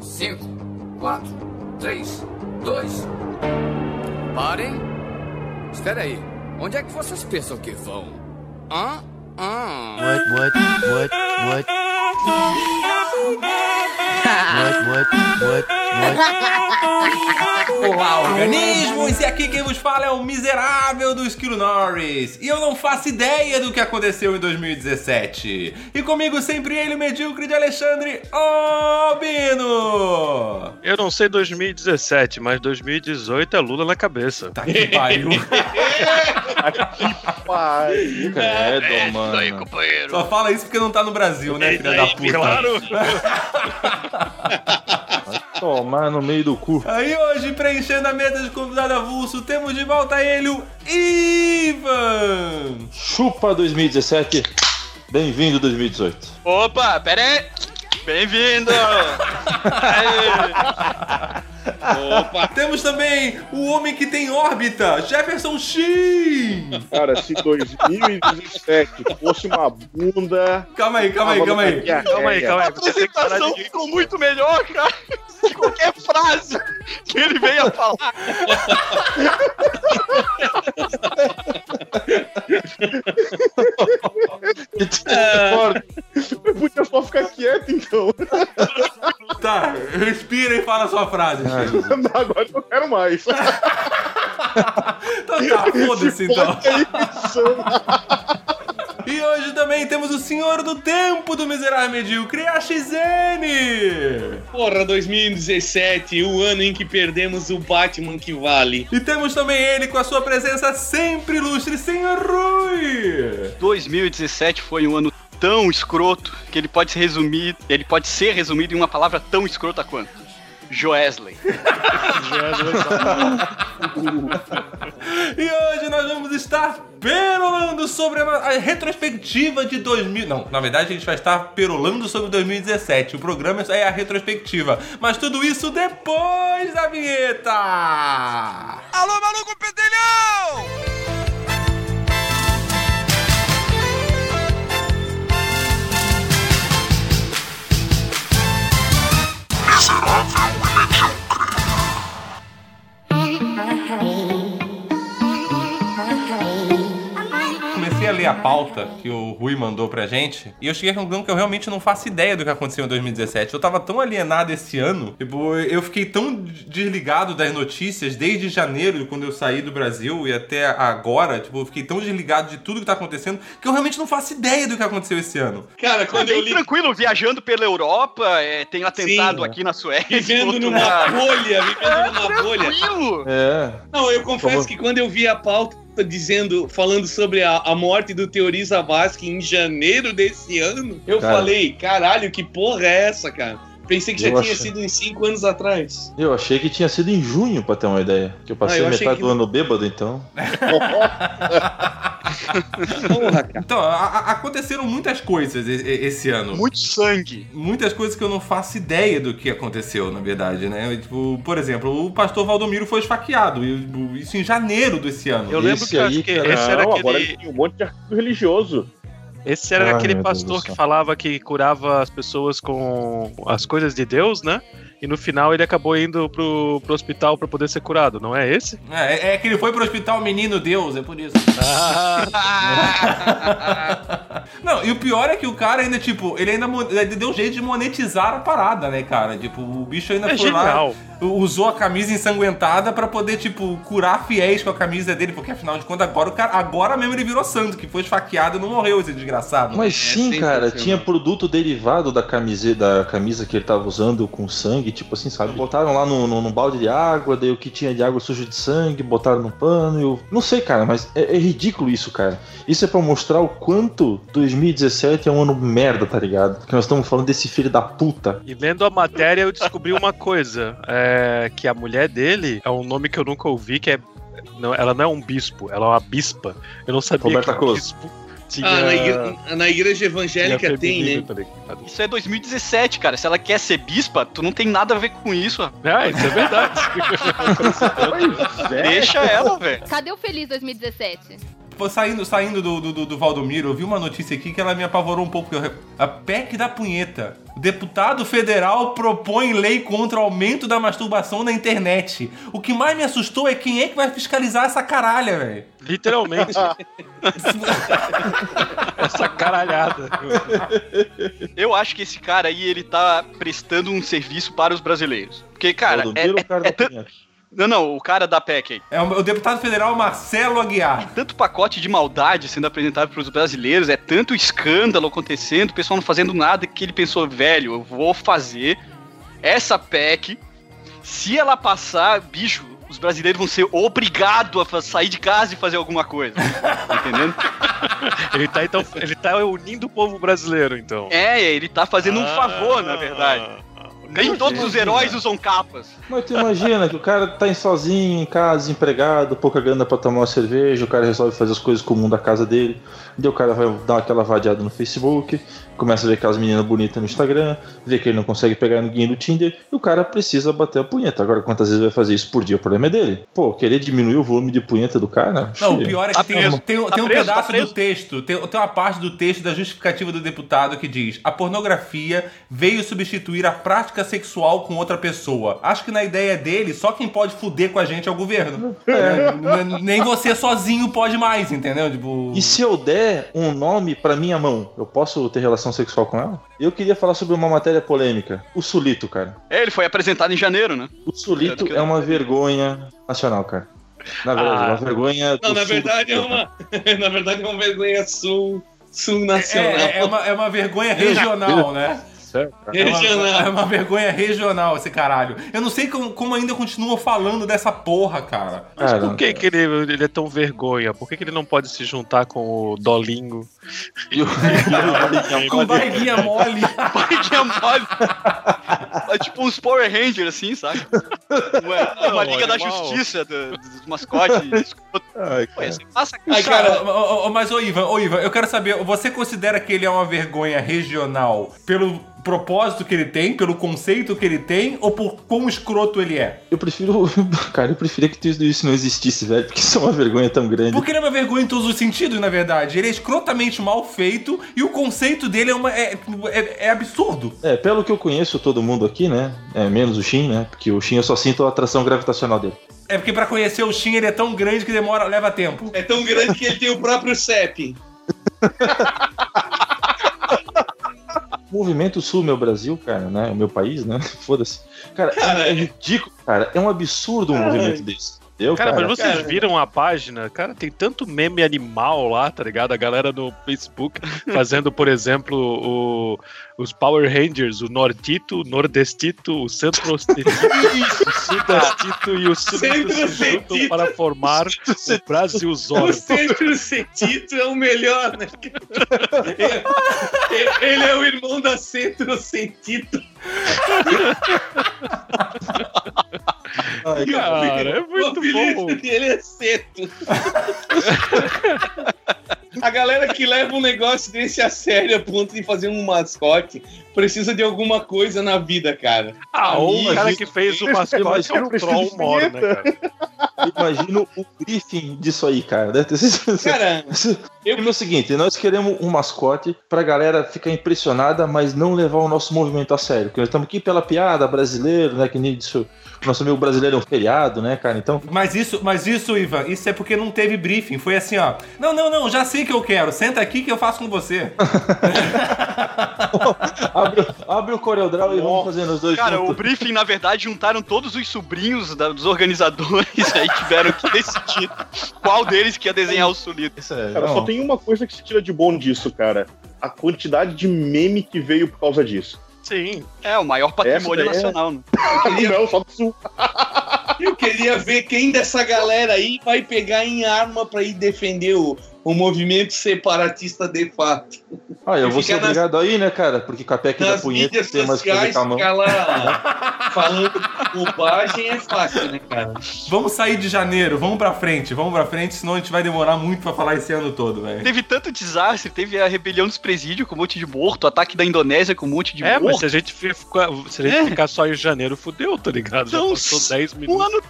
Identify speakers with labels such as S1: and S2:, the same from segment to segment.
S1: Cinco, quatro, três, dois. Parem. Espera aí. Onde é que vocês pensam que vão? Hã? Hã?
S2: What, what, what, what? what, what, what, what?
S3: Olá, organismos! E aqui quem vos fala é o miserável do Esquilo Norris. E eu não faço ideia do que aconteceu em 2017. E comigo sempre ele, o medíocre de Alexandre Albino!
S4: Eu não sei 2017, mas 2018 é Lula na cabeça.
S3: Tá que pariu.
S5: Pariu, credo, mano.
S1: aí, companheiro.
S3: Só fala isso porque não tá no Brasil, né, filha da puta?
S4: Claro!
S5: Tomar no meio do cu.
S3: Aí hoje, preenchendo a mesa de convidado avulso, temos de volta ele, o Ivan!
S5: Chupa 2017. Bem-vindo 2018.
S6: Opa, pera aí. Bem-vindo! Opa!
S3: Temos também o homem que tem órbita, Jefferson Shin!
S7: Cara, se 2017 fosse uma bunda.
S3: Calma aí, calma aí, calma aí.
S4: Calma aí, calma
S6: A
S4: aí. Parar
S6: apresentação ficou muito melhor, cara. Que qualquer frase que ele veio a falar.
S7: Eu podia só ficar quieto então.
S3: Tá, respira e fala a sua frase.
S7: Agora eu não quero mais.
S3: Então tá, foda-se então.
S7: Pensando.
S3: E hoje também temos o senhor do tempo do miserável medíocre, a XN!
S8: Porra, 2017, o ano em que perdemos o Batman que vale.
S3: E temos também ele com a sua presença sempre ilustre, senhor Rui!
S6: 2017 foi um ano tão escroto que ele pode ser resumido, ele pode ser resumido em uma palavra tão escrota quanto Joesley.
S3: E hoje nós vamos estar perolando sobre a, retrospectiva de 2000. Não, na verdade a gente vai estar perolando sobre 2017. O programa é a retrospectiva. Mas tudo isso depois da vinheta!
S1: Alô, maluco pedelhão!
S3: Comecei a ler a pauta que o Rui mandou pra gente e eu cheguei à conclusão que eu realmente não faço ideia do que aconteceu em 2017. Eu tava tão alienado esse ano, tipo, eu fiquei tão desligado das notícias desde janeiro, quando eu saí do Brasil e até agora, tipo, eu fiquei tão desligado de tudo que tá acontecendo que eu realmente não faço ideia do que aconteceu esse ano.
S8: Cara, quando eu
S6: bem
S8: li.
S6: tranquilo, viajando pela Europa, é, tem atentado
S8: Sim.
S6: aqui na Suécia.
S8: Vivendo numa bolha, vivendo numa bolha.
S6: Tranquilo!
S5: É.
S8: Não, eu confesso que quando eu vi a pauta dizendo, falando sobre a, a morte do Teoriza Vasque em janeiro desse ano, eu
S5: Cara.
S8: falei, caralho, que porra é essa, cara? Pensei que já
S5: Eu
S8: tinha sido em cinco anos atrás.
S5: Eu achei que tinha sido em junho, pra ter uma ideia. Que eu passei
S8: Ah, eu achei
S5: metade
S8: que-
S5: do ano bêbado, então.
S8: Porra, cara.
S3: Então, aconteceram muitas coisas esse ano.
S6: Muito sangue.
S3: muitas coisas que eu não faço ideia do que aconteceu, na verdade, né? Tipo, por exemplo, o pastor Valdomiro foi esfaqueado, e, tipo, isso em janeiro desse ano.
S4: Eu lembro
S5: Esse
S4: que eu
S5: aí,
S4: acho que
S5: cara,
S4: esse era
S7: Não, agora
S4: aquele,
S7: ele tem um monte de artigo religioso.
S4: Esse era
S5: Ai,
S4: aquele pastor que falava que curava as pessoas com as coisas de Deus, né? E no final ele acabou indo pro, pro hospital pra poder ser curado, não é esse?
S3: É, é que ele foi pro hospital Menino Deus, é por isso. Não, e o pior é que o cara ainda, tipo, ele ainda deu jeito de monetizar a parada, né, cara? Tipo, o bicho ainda
S4: É
S3: foi
S4: genial.
S3: lá, usou a camisa ensanguentada pra poder, tipo, curar fiéis com a camisa dele, porque afinal de contas, agora o cara, agora mesmo ele virou santo, que foi esfaqueado e não morreu esse desgraçado.
S5: Mas sim, cara,
S8: sensacional.
S5: tinha produto derivado da camisa, da camisa que ele tava usando com sangue, tipo assim, sabe? Botaram lá no, no, no balde de água, daí o que tinha de água sujo de sangue, botaram no pano e eu... Não sei, cara, mas é, é ridículo isso, cara. Isso é pra mostrar o quanto 2017 é um ano merda, tá ligado? Porque nós estamos falando desse filho da puta.
S4: E lendo a matéria eu descobri uma coisa, é, que a mulher dele é um nome que eu nunca ouvi, que é não, ela não é um bispo, ela é uma bispa. Eu não sabia
S5: Roberta
S4: que
S5: Close.
S4: bispo tinha,
S8: Ah, na, igre- na igreja evangélica tem, né?
S4: tá?
S6: Isso é 2017, cara. Se ela quer ser bispa, tu não tem nada a ver com isso.
S4: Ah, isso é verdade.
S7: É.
S6: Deixa ela, velho.
S9: Cadê o Feliz 2017?
S3: Saindo, saindo do, do, do Valdomiro, eu vi uma notícia aqui que ela me apavorou um pouco. A PEC da punheta. O deputado federal propõe lei contra o aumento da masturbação na internet. O que mais me assustou é quem é que vai fiscalizar essa caralha, velho.
S4: Literalmente. Essa caralhada.
S6: Eu acho que esse cara aí, ele tá prestando um serviço para os brasileiros. Porque, cara, é,
S5: Valdomiro
S6: é,
S5: cara
S6: é
S5: punheta?
S6: Não, não, o cara da PEC aí.
S3: É o, deputado federal Marcelo Aguiar.
S6: Tanto pacote de maldade sendo apresentado para os brasileiros, é tanto escândalo acontecendo, o pessoal não fazendo nada que ele pensou, velho, eu vou fazer essa PEC. Se ela passar, bicho, os brasileiros vão ser obrigados a sair de casa e fazer alguma coisa. Tá entendendo?
S4: Ele tá, então, ele tá unindo o povo brasileiro, então.
S6: É, ele tá fazendo um
S4: Ah,
S6: favor, na verdade. Nem todos os heróis usam capas.
S5: Mas tu imagina que o cara tá em sozinho, em casa, desempregado, pouca grana pra tomar uma cerveja, o cara resolve fazer as coisas comum da casa dele, daí o cara vai dar aquela vadiada no Facebook, começa a ver aquelas meninas bonitas no Instagram, vê que ele não consegue pegar ninguém no Tinder, e o cara precisa bater a punheta. Agora, quantas vezes vai fazer isso por dia? O problema é dele. Pô, querer diminuir o volume de punheta do cara?
S3: Não, o pior é que
S6: Tá
S3: tem,
S6: preso.
S3: tem,
S6: Tá
S3: tem um
S6: preso, tá
S3: pedaço
S6: preso.
S3: do texto, tem, tem uma parte do texto da justificativa do deputado que diz: a pornografia veio substituir a prática sexual com outra pessoa. Acho que na ideia dele, só quem pode fuder com a gente é o governo. É, n- Nem você sozinho pode mais, entendeu? Tipo.
S5: E se eu der um nome pra minha mão, eu posso ter relação sexual com ela? Eu queria falar sobre uma matéria polêmica. O Sulito, cara.
S6: É, ele foi apresentado em janeiro, né?
S5: O Sulito é uma vergonha nacional, cara. Na verdade,
S4: Ah.
S5: é uma vergonha.
S8: Não, na verdade é uma. Na verdade é uma vergonha sul, sul
S3: É,
S8: nacional.
S3: é- é uma, é uma vergonha regional, né?
S5: Sério, cara?
S3: É uma,
S8: Regional.
S3: é uma vergonha regional esse caralho. Eu não sei como, como ainda continuam falando dessa porra, cara.
S4: Mas
S5: Cara,
S4: por que, que ele, ele é tão vergonha? Por que, que ele não pode se juntar com o Dolingo?
S5: E o-
S3: Com barriguinha mole.
S6: Barriguinha mole. É tipo uns Power Rangers, assim, sabe? Uma, uma
S4: Não,
S6: Liga da. Justiça do- dos mascotes.
S5: Ai, cara.
S8: Ai,
S3: Cara, mas ô Ivan, ô Ivan, eu quero saber, você considera que ele é uma vergonha regional pelo propósito que ele tem, pelo conceito que ele tem, ou por quão escroto ele é?
S5: Eu prefiro. Cara, eu preferia que tudo isso não existisse, velho, porque isso é uma vergonha tão grande.
S3: Porque ele é uma vergonha em todos os sentidos, na verdade. Ele é escrotamente mal feito e o conceito dele é, uma, é, é, é absurdo.
S5: É, pelo que eu conheço todo mundo aqui, né? É, menos o Shin, né? Porque o Shin eu só sinto a atração gravitacional dele.
S3: É porque pra conhecer o Shin ele é tão grande que demora, leva tempo.
S8: é tão grande que ele tem o próprio CEP.
S5: Movimento Sul, meu Brasil, cara, né? O meu país, né? Foda-se. Cara,
S8: Cara,
S5: é, é ridículo, cara. É um absurdo um
S8: Cara.
S5: movimento desse. Entendeu,
S4: Cara,
S5: cara?
S4: mas vocês
S8: cara.
S4: viram a página? Cara, tem tanto meme animal lá, tá ligado? A galera no Facebook fazendo, por exemplo, o- os Power Rangers, o Nordito, o Nordestito, o Centro-Ostito, o Sudestito e o Sulito se juntam para formar o Brasil
S8: O
S4: Zorro.
S8: centro Cetito é o melhor, né? Ele- Ele é o irmão da Centro Cetito.
S5: Ai,
S8: o
S4: Cara, é muito
S8: o
S4: bom.
S8: dele é Ceto. A galera que leva um negócio desse a sério a ponto de fazer um mascote precisa de alguma coisa na vida, cara.
S4: Ah, ou o cara que fez o mascote é um troll
S7: de
S4: mor, né, cara?
S5: Imagino o briefing disso aí, cara. Deve ter sido-
S8: Cara, eu-
S5: É o seguinte, nós queremos um mascote pra galera ficar impressionada, mas não levar o nosso movimento a sério. Porque nós estamos aqui pela piada brasileiro, né? Que nem isso. O nosso amigo brasileiro é um feriado, né, cara? Então,
S3: Mas isso, mas isso, Ivan, isso é porque não teve briefing. Foi assim, ó. Não, não, não, já sei que eu quero. Senta aqui que eu faço com você.
S5: abre, abre o CorelDRAW e vamos fazendo os dois
S6: Cara, o
S5: juntos.
S6: briefing, na verdade, juntaram todos os sobrinhos da- dos organizadores e aí tiveram que decidir qual deles que ia desenhar o Sulito.
S5: É,
S7: Cara,
S5: não.
S7: só tem uma coisa que se tira de bom disso, cara. A quantidade de meme que veio por causa disso.
S4: Sim.
S6: É, o maior patrimônio
S7: é-
S6: nacional. Né?
S7: Não, só do sul.
S8: eu queria ver quem dessa galera aí vai pegar em arma pra ir defender o, o movimento separatista de fato.
S5: Ah, eu vou ser
S8: nas-
S5: obrigado aí, né, cara? Porque com a PEC da punheta
S8: mídias
S5: tem mais coisa com a mão.
S8: lá falando bobagem é fácil, né, cara?
S3: Vamos sair de janeiro, vamos pra frente, vamos pra frente, senão a gente vai demorar muito pra falar esse ano todo, velho.
S6: Teve tanto desastre, teve a rebelião dos presídios com um monte de morto, ataque da Indonésia com um monte de
S4: É, mas
S6: morto.
S4: se a gente, ficar, se a gente
S6: É.
S4: ficar só em janeiro, fudeu, tá ligado? Já
S6: Então,
S4: passou 10
S6: Um
S4: minutos.
S6: ano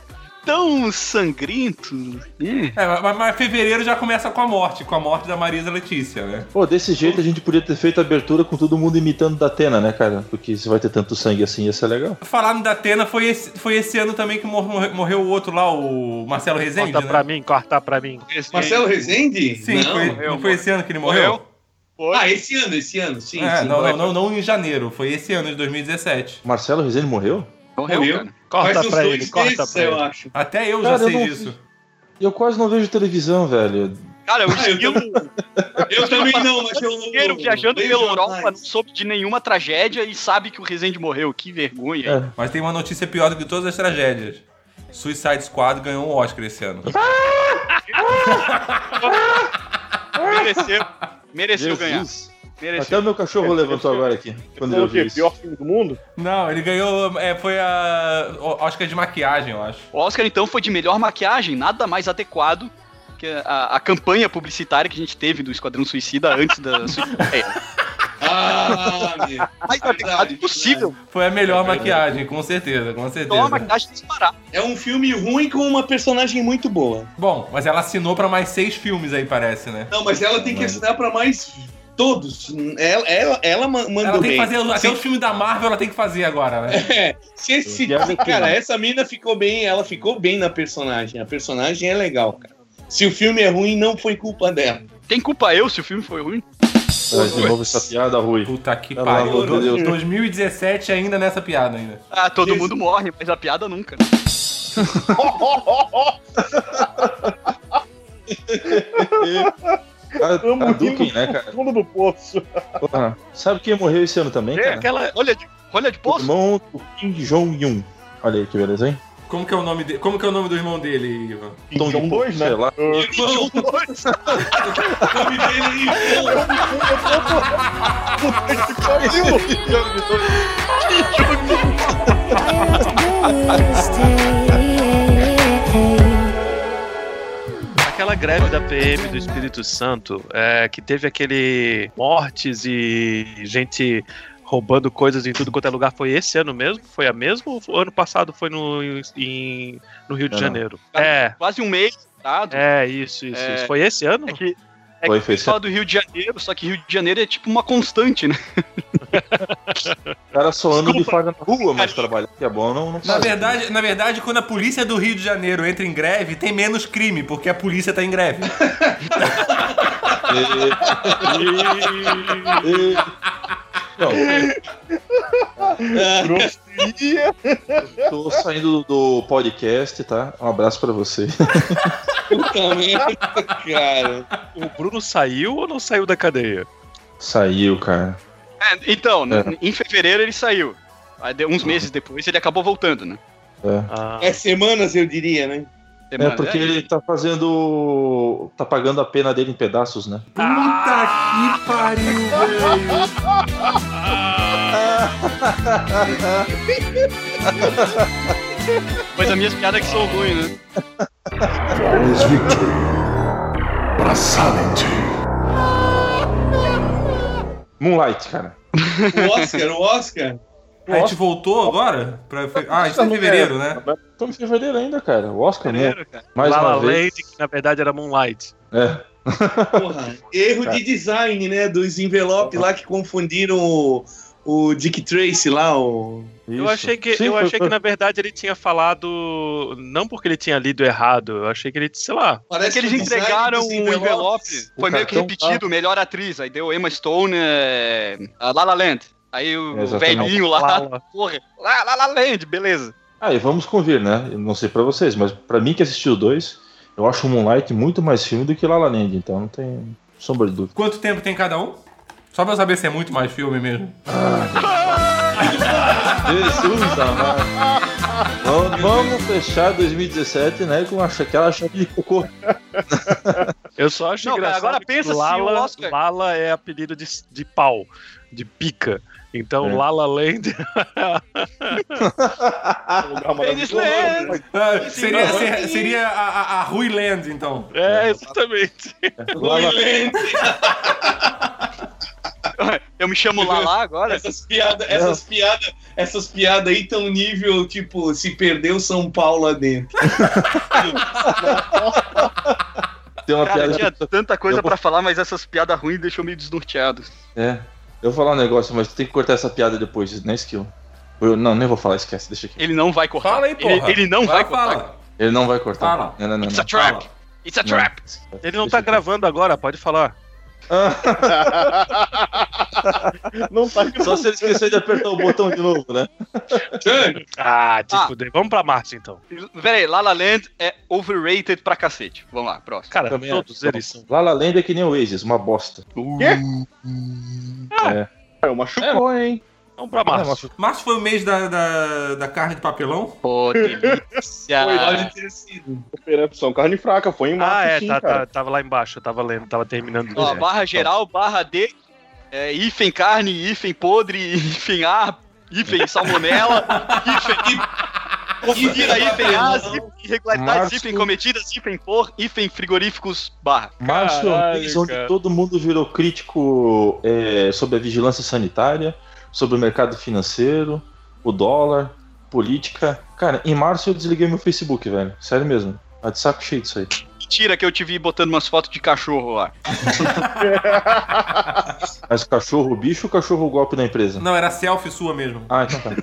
S6: tão sangrento. né?
S3: É, mas, mas fevereiro já começa com a morte, com a morte da Marisa Letícia, né?
S5: Pô, desse jeito a gente podia ter feito a abertura com todo mundo imitando da Atena, né, cara? Porque se vai ter tanto sangue assim, ia ser legal.
S3: Falando da Atena, foi esse, foi esse ano também que mor- morreu, morreu o outro lá, o Marcelo Rezende,
S4: Corta
S3: né?
S4: pra mim, corta pra mim.
S8: Marcelo Rezende?
S3: Sim,
S8: não.
S3: foi, não foi esse ano que ele morreu?
S6: Morreu?
S8: Ah, esse ano, esse ano, sim.
S3: É,
S8: sim,
S3: não, não, não, não em janeiro, foi esse ano de 2017.
S5: Marcelo Rezende morreu?
S6: Morreu,
S8: Morreu.
S6: cara.
S4: Corta pra ele, corta pra
S8: eu
S4: ele.
S8: acho.
S3: Até eu
S5: Cara,
S3: já
S5: eu
S3: sei
S5: não-
S3: disso.
S5: Eu quase não vejo televisão, velho.
S6: Cara, o
S8: Ah, eu
S6: esquilo
S8: Eu também não, mas eu.
S6: inteiro viajando pela Europa, não soube de nenhuma tragédia e sabe que o Rezende morreu. Que vergonha.
S5: É.
S3: Mas tem uma notícia pior do que todas as tragédias. Suicide Squad ganhou um Oscar esse ano.
S6: Mereceu. Mereceu ganhar. Mereceu.
S5: Até o meu cachorro levantou agora aqui. Quando
S7: É
S5: eu
S7: o
S5: vi.
S7: Pior filme do mundo?
S3: Não, ele ganhou. é, foi a. o Oscar de maquiagem, eu acho.
S6: O Oscar, então, foi de melhor maquiagem, nada mais adequado que a, a campanha publicitária que a gente teve do Esquadrão Suicida antes da.
S8: Ah, meu.
S6: mais adequado possível.
S3: Foi a melhor maquiagem, com certeza, com
S6: Então, a
S3: certeza.
S6: maquiagem.
S8: É um filme ruim com uma personagem muito boa.
S3: Bom, mas ela assinou pra mais seis filmes aí, parece, né?
S8: Não, mas ela tem que assinar pra mais todos. Ela, ela, ela ma- mandou
S3: Ela tem que
S8: bem.
S3: fazer até
S8: Se-
S3: os filmes da Marvel, ela tem que fazer agora, né?
S8: É, se esse,
S5: que
S8: cara, essa mina ficou bem, ela ficou bem na personagem. A personagem é legal, cara. Se o filme é ruim, não foi culpa dela.
S6: Tem culpa eu se o filme foi ruim?
S5: Traz de novo essa piada, Rui.
S3: Puta que
S5: Pelo
S3: pariu.
S5: amor de Deus.
S3: 2017 ainda nessa piada ainda.
S6: Ah, todo
S8: Esse-
S6: mundo morre, mas a piada nunca.
S5: A, a Duken, né, cara?
S7: Fundo do poço.
S5: Porra, sabe quem morreu esse ano também,
S6: É,
S5: cara?
S6: aquela. Olha de, olha de
S5: O
S6: poço.
S5: irmão do Kim Jong-un. Olha aí que beleza, hein?
S3: Como que é o nome dele? Como que é o nome do irmão dele, Ivan?
S5: Tom de
S7: dois, né?
S5: sei lá.
S8: Irmão, o nome dele
S4: Aquela greve da PM do Espírito Santo, é, que teve aquele mortes e gente roubando coisas em tudo quanto é lugar, foi esse ano mesmo? Foi a mesma ou o ano passado foi no, em, no Rio de
S5: Não, não.
S4: Janeiro? É,
S6: Quase um mês, tá?
S4: é, isso, isso,
S6: É.
S4: isso. Foi esse ano?
S6: É que. É
S5: Foi, foi
S6: fala do Rio de Janeiro, só que Rio de Janeiro é tipo uma constante, né?
S5: O cara só anda de farda na rua, mas trabalhar que é bom não, não
S3: Na
S5: faz.
S3: verdade, na verdade, quando a polícia do Rio de Janeiro entra em greve, tem menos crime, porque a polícia tá em greve.
S5: E- Não,
S7: Grosseria.
S5: tô saindo do podcast, tá? Um abraço pra você.
S8: Puta merda, cara.
S4: O Bruno saiu ou não saiu da cadeia?
S5: Saiu, cara.
S6: É, então,
S5: É.
S6: em fevereiro ele saiu. Aí, uns meses depois ele acabou voltando, né?
S5: É.
S4: Ah,
S8: É semanas, eu diria, né?
S5: É
S6: Semana-
S5: porque ele tá fazendo. tá pagando a pena dele em pedaços, né?
S3: Puta que pariu, velho.
S6: Mas as minhas piadas que são ruins, né?
S9: Flawless victory. Braçality.
S5: Moonlight, cara.
S8: O Oscar, o Oscar.
S3: A gente voltou agora? Pra Ah, a gente tá em fevereiro, né?
S5: Estamos em fevereiro ainda, cara. O Oscar, né?
S6: Fevereiro, cara.
S5: Mais
S4: La La
S5: uma vez.
S4: Land, que na verdade era Moonlight.
S5: É.
S8: Porra, erro de design, né? Dos envelopes lá que confundiram o, o Dick Tracy lá, o.
S4: Eu
S5: Isso.
S4: achei que
S5: Sim,
S4: eu
S5: foi-
S4: achei
S5: foi-
S4: que na verdade ele tinha falado não porque ele tinha lido errado, eu achei que ele, sei lá,
S8: Parece
S6: É que eles
S8: o
S6: entregaram um envelope.
S8: envelopes-
S6: Foi
S5: O
S6: meio que
S5: cartão tá-
S6: repetido, melhor atriz. Aí deu Emma Stone, é, a La La Land. Aí o
S5: Exatamente.
S6: velhinho lá,
S4: Lala.
S6: porra, La La La Land, beleza.
S5: Ah, e vamos convir, né? Eu não sei pra vocês, mas pra mim que assistiu dois, eu acho o Moonlight muito mais filme do que La La Land, então não tem sombra de dúvida.
S3: Quanto tempo tem cada um? Só pra eu saber se é muito mais filme mesmo.
S5: Jesus amado. Vamos, vamos fechar 2017, né, com aquela chave de cocô.
S4: Eu só acho
S6: Não,
S4: engraçado
S6: agora
S4: que
S6: pensa se
S4: Lala,
S6: o Oscar-
S4: Lala é apelido de, de pau, de pica. Então
S5: É.
S4: Lala Land.
S6: Land.
S3: Ah, seria ser- seria a, a, a Rui Land, então.
S4: é exatamente.
S5: Lá na-
S6: Eu me chamo Lala agora?
S8: Essas piadas, essas piadas, essas piadas aí tão nível, tipo, se perdeu São Paulo lá dentro.
S5: Tem uma
S6: Cara,
S5: piada.
S6: tinha tanta coisa
S5: Eu
S6: pra falar, mas essas piadas ruins deixou meio desnorteado.
S5: É. Eu vou falar um negócio, mas tu tem que cortar essa piada depois, né, Skill? Eu, não, nem vou falar, esquece, deixa aqui.
S6: Ele não vai cortar.
S3: Fala aí,
S6: ele,
S3: porra.
S6: ele não vai, cortar.
S3: fala.
S5: Ele não vai cortar.
S3: Fala.
S5: Não, não, não.
S6: It's a trap. It's a trap.
S4: Ele não tá gravando agora, pode falar.
S7: Não tá
S5: Só se ele esqueceu de apertar o botão de novo, né?
S4: Ah, te
S6: Ah.
S4: fuder. Vamos pra Marte então.
S6: Pera aí, La La Land é overrated pra cacete. Vamos lá, próximo.
S4: Cara,
S5: Também
S4: todos
S5: acho.
S4: eles são.
S5: La La Land é que nem o Oasis, uma bosta.
S7: É, machucou, hein?
S4: Vamos pra
S5: mas-
S3: Março foi o mês da, da, da carne de papelão?
S6: Pô, delícia.
S8: Pode ter sido.
S7: Operação carne fraca, foi em março,
S4: Ah, é,
S7: sim,
S4: tá,
S7: cara.
S4: tá- tava lá embaixo, eu tava lendo, tava terminando.
S6: Ó, barra geral, barra D, é, hífen carne, hífen podre, hífen ar, hífen salmonela, hífen... Vira hífen as, hífen irregularidades,
S5: Março.
S6: hífen cometidas, hífen por, hífen frigoríficos, barra.
S5: Março é um mês onde todo mundo virou crítico é, sobre a vigilância sanitária, sobre o mercado financeiro, o dólar, política. Cara, em março eu desliguei meu Facebook, velho. Sério mesmo. Tá de saco cheio disso aí.
S6: Mentira que eu te vi botando umas fotos de cachorro lá.
S5: Mas cachorro bicho ou cachorro golpe da empresa?
S3: Não, era selfie sua mesmo.
S5: Ah, então tá.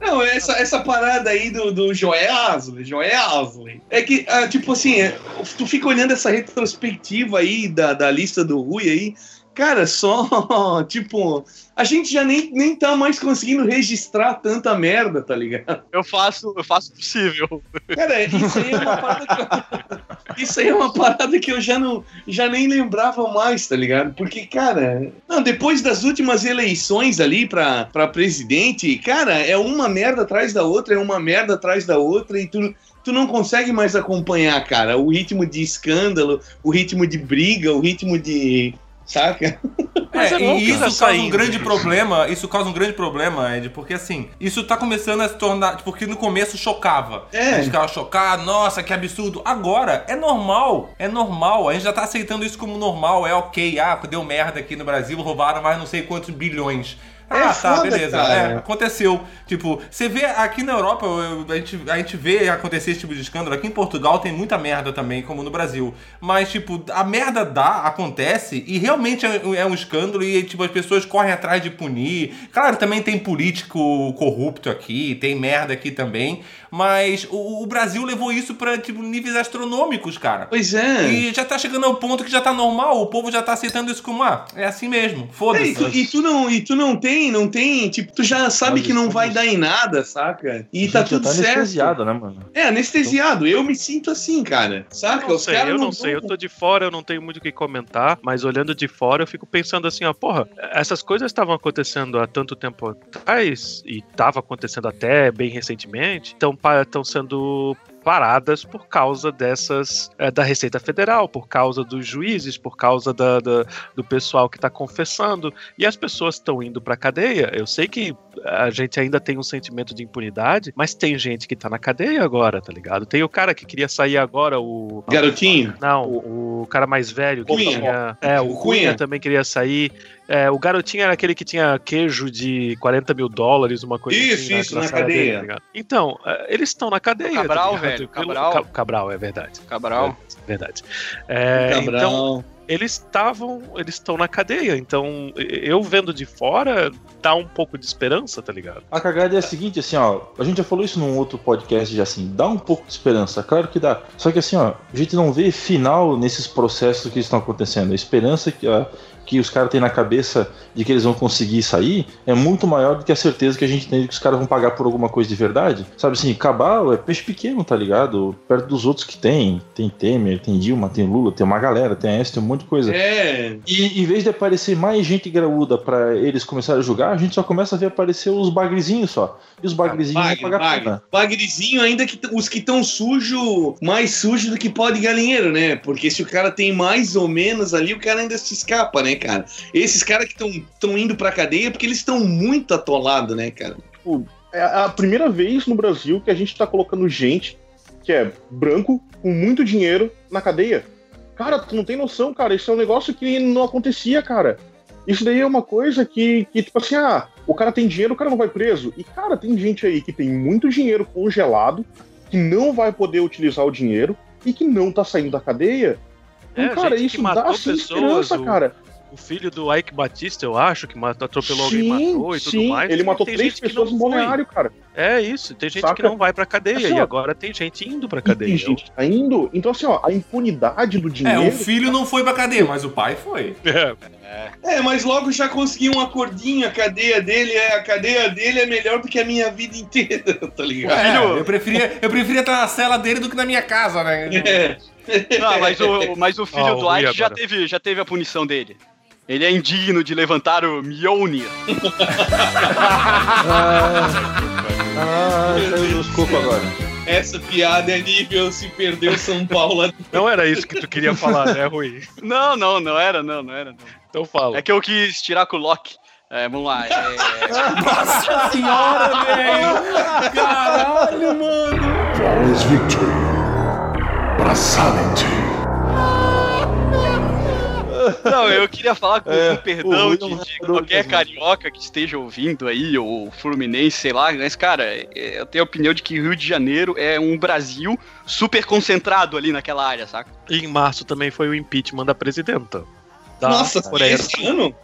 S8: Não, essa, essa parada aí do, do Joesley, Joesley, é que, ah, tipo assim, é, tu fica olhando essa retrospectiva aí da, da lista do Rui aí, cara, só, tipo, a gente já nem, nem tá mais conseguindo registrar tanta merda, tá ligado?
S6: Eu faço, eu faço o possível.
S8: Cara, isso aí é uma parada que eu, isso aí é uma parada que eu já não já nem lembrava mais, tá ligado? Porque, cara, não, depois das últimas eleições ali pra, pra presidente, cara, é uma merda atrás da outra, é uma merda atrás da outra e tu Tu não consegue mais acompanhar, cara, o ritmo de escândalo, o ritmo de briga, o ritmo de. Saca?
S4: Mas
S3: é,
S4: é bom
S3: e isso
S4: tá
S3: causa um grande problema. Isso causa um grande problema, Ed, porque assim, isso tá começando a se tornar. Porque no começo chocava.
S8: É.
S3: A gente ficava chocado, nossa, que absurdo. Agora, é normal. É normal. A gente já tá aceitando isso como normal. É ok. Ah, deu merda aqui no Brasil, roubaram mais não sei quantos bilhões.
S8: É
S3: Ah, tá,
S8: foda,
S3: beleza. É, aconteceu. Tipo, você vê aqui na Europa, eu- a gente, a gente vê acontecer esse tipo de escândalo. Aqui em Portugal tem muita merda também, como no Brasil. Mas, tipo, a merda dá, acontece, e realmente é, é um escândalo, e, tipo, as pessoas correm atrás de punir. Claro, também tem político corrupto aqui, tem merda aqui também. Mas o, o Brasil levou isso pra, tipo, níveis astronômicos, cara.
S8: Pois é.
S3: E já tá chegando ao ponto que já tá normal, o povo já tá aceitando isso como, ah, é assim mesmo,
S8: É, e,
S3: foda-se.
S8: tu, e tu não, e tu não tem, não tem, tipo, tu já sabe
S5: Mas
S8: que não vai dar em nada, saca? E tá tudo
S5: tá
S8: certo.
S5: anestesiado, né, mano?
S8: É, anestesiado. Eu me sinto assim, cara. Saca?
S4: Eu não sei, eu não
S8: não
S4: sei.
S8: vão-
S4: Eu tô de fora, eu não tenho muito o que comentar, mas olhando de fora eu fico pensando assim, ó, porra, essas coisas estavam acontecendo há tanto tempo atrás e tava acontecendo até bem recentemente, então estão sendo paradas por causa dessas é, da Receita Federal, por causa dos juízes, por causa da, da- do pessoal que está confessando e as pessoas estão indo para cadeia. Eu sei que a gente ainda tem um sentimento de impunidade, mas tem gente que tá na cadeia agora, tá ligado? Tem o cara que queria sair agora, o
S8: Garotinho?
S4: não, o, cara mais velho que
S8: Cunha.
S4: tinha. É, o,
S8: O
S4: Cunha.
S8: Cunha.
S4: também queria sair. É, o garotinho era aquele que tinha queijo de 40 mil dólares, uma coisa
S8: Isso,
S4: assim.
S8: isso, na
S4: sala dele,
S8: cadeia.
S4: tá ligado? então, é, eles estão na cadeia. tá
S6: Cabral,
S4: ligado?
S6: velho, Cabral.
S4: Ca- Cabral, é verdade.
S6: Cabral.
S4: É verdade. É,
S8: Cabral.
S4: então, eles estavam. Eles estão na cadeia. Então, eu vendo de fora, dá um pouco de esperança, tá ligado?
S5: A cagada é a seguinte, assim, ó. A gente já falou isso num outro podcast já assim, dá um pouco de esperança, claro que dá. Só que assim, ó, a gente não vê final nesses processos que estão acontecendo. A esperança que, ó, que os caras têm na cabeça de que eles vão conseguir sair é muito maior do que a certeza que a gente tem de que os caras vão pagar por alguma coisa de verdade. Sabe assim, Cabal é peixe pequeno, tá ligado? Perto dos outros que tem. Tem Temer, tem Dilma, tem Lula, tem uma galera, tem essa, tem um monte de coisa.
S8: É.
S5: E em vez de aparecer mais gente graúda pra eles começarem a julgar, a gente só começa a ver aparecer os bagrezinhos só. E os bagrezinhos
S8: Bagre,
S5: vão pagar
S8: bagre.
S5: pena.
S8: Bagrezinho, ainda que os que estão sujo, mais sujo do que pó de galinheiro, né? Porque se o cara tem mais ou menos ali, o cara ainda se escapa, né, cara? Esses caras que estão indo pra cadeia porque eles estão muito atolados, né, cara?
S7: É a primeira vez no Brasil que a gente tá colocando gente que é branco, com muito dinheiro, na cadeia. Cara, tu não tem noção, cara. Isso é um negócio que não acontecia, cara. Isso daí é uma coisa que, que, tipo assim, ah, o cara tem dinheiro, o cara não vai preso. E, cara, tem gente aí que tem muito dinheiro congelado, que não vai poder utilizar o dinheiro e que não tá saindo da cadeia.
S4: É,
S7: Então, cara, isso dá
S4: matou pessoas,
S7: esperança,
S4: o-
S7: cara.
S4: O filho do Ike Batista, eu acho, que matou, atropelou alguém,
S7: Sim,
S4: matou e tudo
S7: sim,
S4: mais.
S7: ele matou
S4: Tem
S7: três pessoas no balneário, cara.
S4: É isso, tem gente
S7: Saca?
S4: que não vai pra cadeia
S7: Assim,
S4: e agora tem gente indo pra cadeia.
S7: tem gente que tá indo. Então, assim, ó, a impunidade do
S3: É,
S7: dinheiro.
S3: o filho não foi pra cadeia, mas o pai foi.
S4: É,
S8: É, mas logo já consegui um acordinho, a cadeia dele é a cadeia dele é melhor do que a minha vida inteira, tá ligado?
S3: É, eu preferia eu preferia estar na cela dele do que na minha casa, né?
S8: É.
S6: Não, mas o, mas o filho do Ike já
S4: agora.
S6: teve, já teve a punição dele. Ele é indigno de levantar o Mjolnir.
S5: Ah, caiu nos cocos agora.
S8: Essa piada é nível se perdeu São Paulo.
S4: Não era isso que tu queria falar, né, Rui?
S6: Não, não, não era, não, não era. Não.
S4: Então fala.
S6: É que eu quis tirar com o Loki. É, vamos lá. É...
S3: Nossa senhora, velho! Caralho, mano!
S9: Flawless victory. Brasality.
S6: Não, eu queria falar com
S5: É,
S6: um perdão de, de qualquer carioca que esteja ouvindo aí, ou Fluminense, sei lá, mas, cara, é, eu tenho a opinião de que Rio de Janeiro é um Brasil super concentrado ali naquela área, saca?
S4: E em março também foi o impeachment da presidenta. Da
S8: Nossa,
S4: Coreia do
S8: esse ano?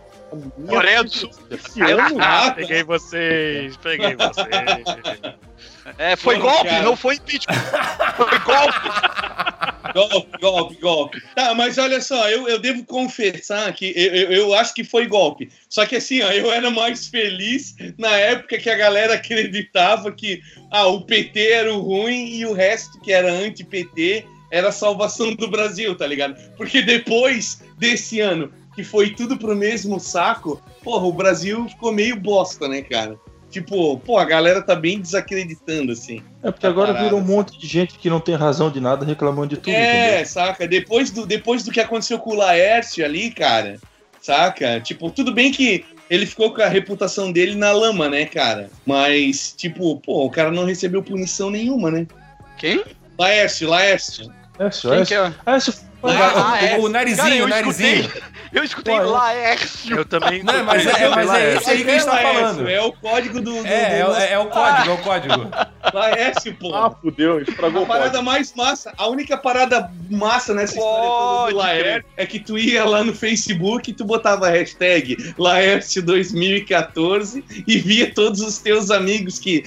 S6: Coreia do Sul.
S7: Esse ano,
S8: Ah,
S4: Peguei vocês, peguei vocês.
S6: É, foi
S8: Porra,
S6: golpe,
S8: cara.
S6: não foi impeachment. Foi golpe.
S8: Golpe, golpe, golpe. Tá, mas olha só, eu, eu devo confessar que eu, eu, eu acho que foi golpe. Só que assim, ó, eu era mais feliz na época que a galera acreditava que ah, o PT era o ruim e o resto que era anti-PT era a salvação do Brasil, tá ligado? Porque depois desse ano que foi tudo pro mesmo saco, porra, o Brasil ficou meio bosta, né, cara? Tipo, pô, a galera tá bem desacreditando, assim.
S5: É porque agora
S8: Parada,
S5: virou um monte de gente que não tem razão de nada reclamando de tudo,
S8: É,
S5: entendeu?
S8: saca? Depois do, depois do que aconteceu com o Laércio ali, cara, saca? Tipo, tudo bem que ele ficou com a reputação dele na lama, né, cara? Mas, tipo, pô, o cara não recebeu punição nenhuma, né?
S6: Quem?
S8: Laércio, Laércio.
S5: Só
S6: Quem que é?
S5: Ah, esse
S3: O,
S6: Ah, é.
S3: o, o narizinho, o narizinho.
S6: escutei, eu escutei
S5: Ué.
S6: Laércio.
S4: Eu também.
S3: Não, mas é- mas é esse aí que a gente tá
S8: Laércio,
S3: falando.
S8: É o código do. do,
S3: É, é,
S8: do
S3: o- é, é o código, é o código.
S8: Laércio, pô.
S7: Ah, fudeu, estragou
S8: A parada mais massa, a única parada massa nessa história do Laércio é que tu ia lá no Facebook e tu botava a hashtag Laércio 2014 e via todos os teus amigos que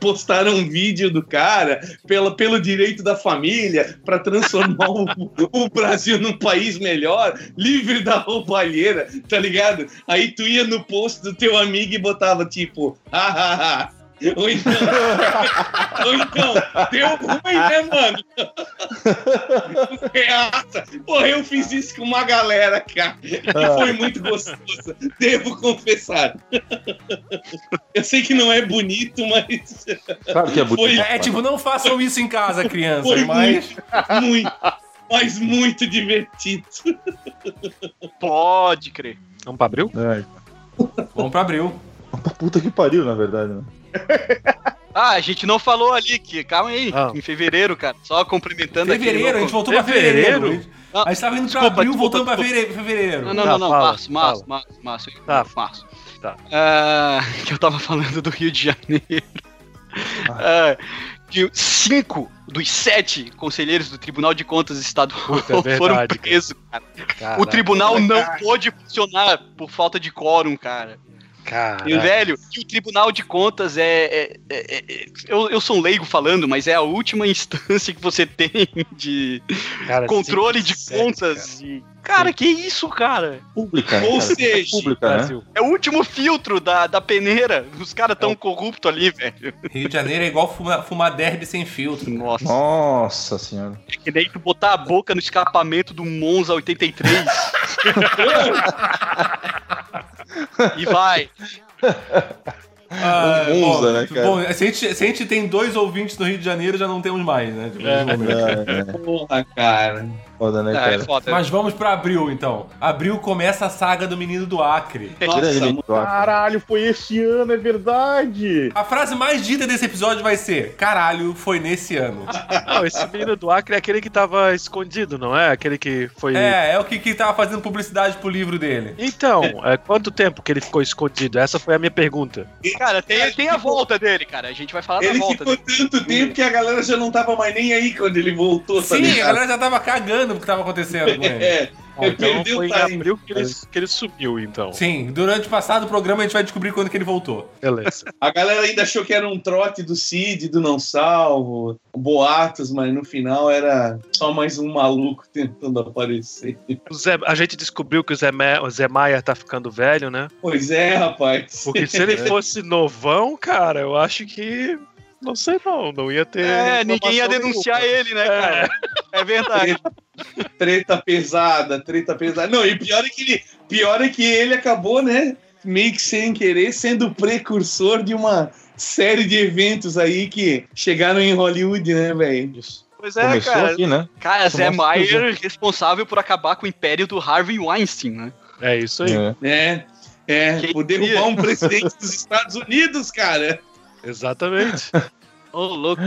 S8: postaram um vídeo do cara pela, pelo direito da família para transformar o, o Brasil num país melhor, livre da roubalheira, tá ligado? Aí tu ia no post do teu amigo e botava tipo, hahaha. Ou então, ou então, deu ruim, né, mano? Reaça. Porra, eu fiz isso com uma galera, cara. E foi muito gostoso. Devo confessar. Eu sei que não é bonito, mas
S5: Claro que é bonito.
S8: Foi-
S3: É, tipo, não façam isso em casa, crianças,
S8: foi
S3: mas.
S8: muito, muito, mas muito divertido.
S6: Pode crer.
S4: Vamos pra abril?
S5: É,
S3: Vamos pra abril.
S5: puta que pariu, na verdade. Né?
S6: Ah, a gente não falou ali que, calma aí,
S4: Ah.
S6: em fevereiro, cara. Só cumprimentando aqui.
S3: Fevereiro, a gente voltou pra
S4: Fevereiro?
S3: fevereiro.
S6: Ah,
S3: A gente tava indo pra
S6: desculpa,
S3: abril,
S6: desculpa,
S3: voltando pra
S6: desculpa.
S3: fevere- fevereiro.
S6: Não, não,
S4: Tá,
S6: não, não.
S4: fala,
S6: março, março,
S4: fala.
S6: março, março.
S4: Tá.
S6: março.
S4: Tá.
S6: Ah, que eu tava falando do Rio de Janeiro. Ah, que cinco dos sete conselheiros do Tribunal de Contas Estadual
S4: Puta, é verdade,
S6: foram
S4: cara.
S6: presos, cara. O tribunal não pôde funcionar por falta de quórum, cara. E,
S4: Caralho.
S6: velho, que o Tribunal de Contas é. é- é- é- eu, eu sou um leigo falando, mas é a última instância que você tem de
S4: Cara,
S6: controle de
S4: sete,
S6: contas. E, cara, que isso, cara?
S5: Pública,
S8: Ou
S5: cara.
S8: seja,
S5: Pública, né?
S6: É o último filtro da, da peneira. Os caras tão corruptos ali, velho.
S3: Rio de Janeiro é igual fumar, fumar derby sem filtro.
S6: Nossa.
S5: Nossa senhora.
S6: É que nem tu botar a boca no escapamento do Monza 83. e vai.
S3: Ah,
S5: Um Monza,
S3: bom,
S5: né, cara?
S3: bom, se, a gente, se a gente tem dois ouvintes no Rio de Janeiro, já não temos mais, né? Tipo,
S5: É, é.
S8: porra, cara.
S5: Foda, né,
S6: É,
S5: cara?
S6: é foda.
S3: Mas vamos pra abril, então. Abril começa a saga do menino do Acre.
S8: Nossa,
S5: do Acre.
S7: Caralho, foi esse ano, é verdade.
S3: A frase mais dita desse episódio vai ser: Caralho, foi nesse ano.
S4: Não, esse menino do Acre é aquele que tava escondido, não é? Aquele que foi.
S3: É, é o que, que tava fazendo publicidade pro livro dele.
S4: Então, é, quanto tempo que ele ficou escondido? Essa foi a minha pergunta.
S6: Cara, tem, tem a volta dele, cara. A gente vai falar da
S8: Ele
S6: volta
S8: ficou
S6: dele.
S8: tanto tempo que a galera já não tava mais nem aí quando ele voltou, tá
S3: Sim, a galera já tava cagando o que tava acontecendo com ele.
S8: É,
S4: Ah, então
S8: perdeu
S4: foi
S8: o
S4: em
S8: time.
S4: abril que ele, que ele sumiu, então.
S3: Sim, durante o passado programa a gente vai descobrir quando que ele voltou.
S4: Beleza.
S8: A galera ainda achou que era um trote do Cid, do Não Salvo, boatos, mas no final era só mais um maluco tentando aparecer.
S4: O Zé- a gente descobriu que o Zé, Ma- o Zé Maia tá ficando velho, né?
S8: Pois é, rapaz.
S4: Porque se ele fosse novão, cara, eu acho que. Não sei não, não ia ter.
S6: É, ninguém ia denunciar
S4: nenhuma.
S6: ele, né, cara? É verdade.
S8: Treta pesada, treta pesada. Não, e pior é que ele, pior é que ele acabou, né? Meio que sem querer, sendo o precursor de uma série de eventos aí que chegaram em Hollywood, né, velho?
S6: Pois é,
S5: Começou
S6: cara.
S5: aqui, né?
S6: Cara, Zé Maier responsável por acabar com o império do Harvey Weinstein, né?
S4: É isso aí.
S5: É.
S8: É, é, por derrubar um presidente dos Estados Unidos, cara.
S4: Exatamente.
S6: Ô, louco.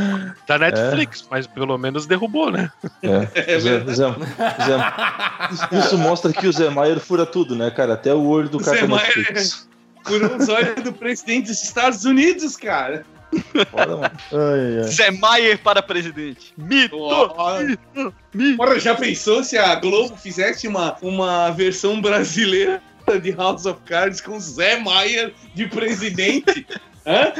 S4: Da Netflix, mas pelo menos derrubou, né?
S5: É. Zé- Zé- Zé- Isso mostra que o Zé Maier fura tudo, né, cara? Até o olho do
S8: O
S5: cara
S8: Zé Maier-
S5: Netflix.
S8: Por uns olhos do presidente dos Estados Unidos, cara.
S5: Foda, mano. Ai, ai.
S6: Zé Maier para presidente. Mito!
S8: Ó, Porra, já pensou se a Globo fizesse uma, uma versão brasileira de House of Cards com Zé Maier de presidente? Hã?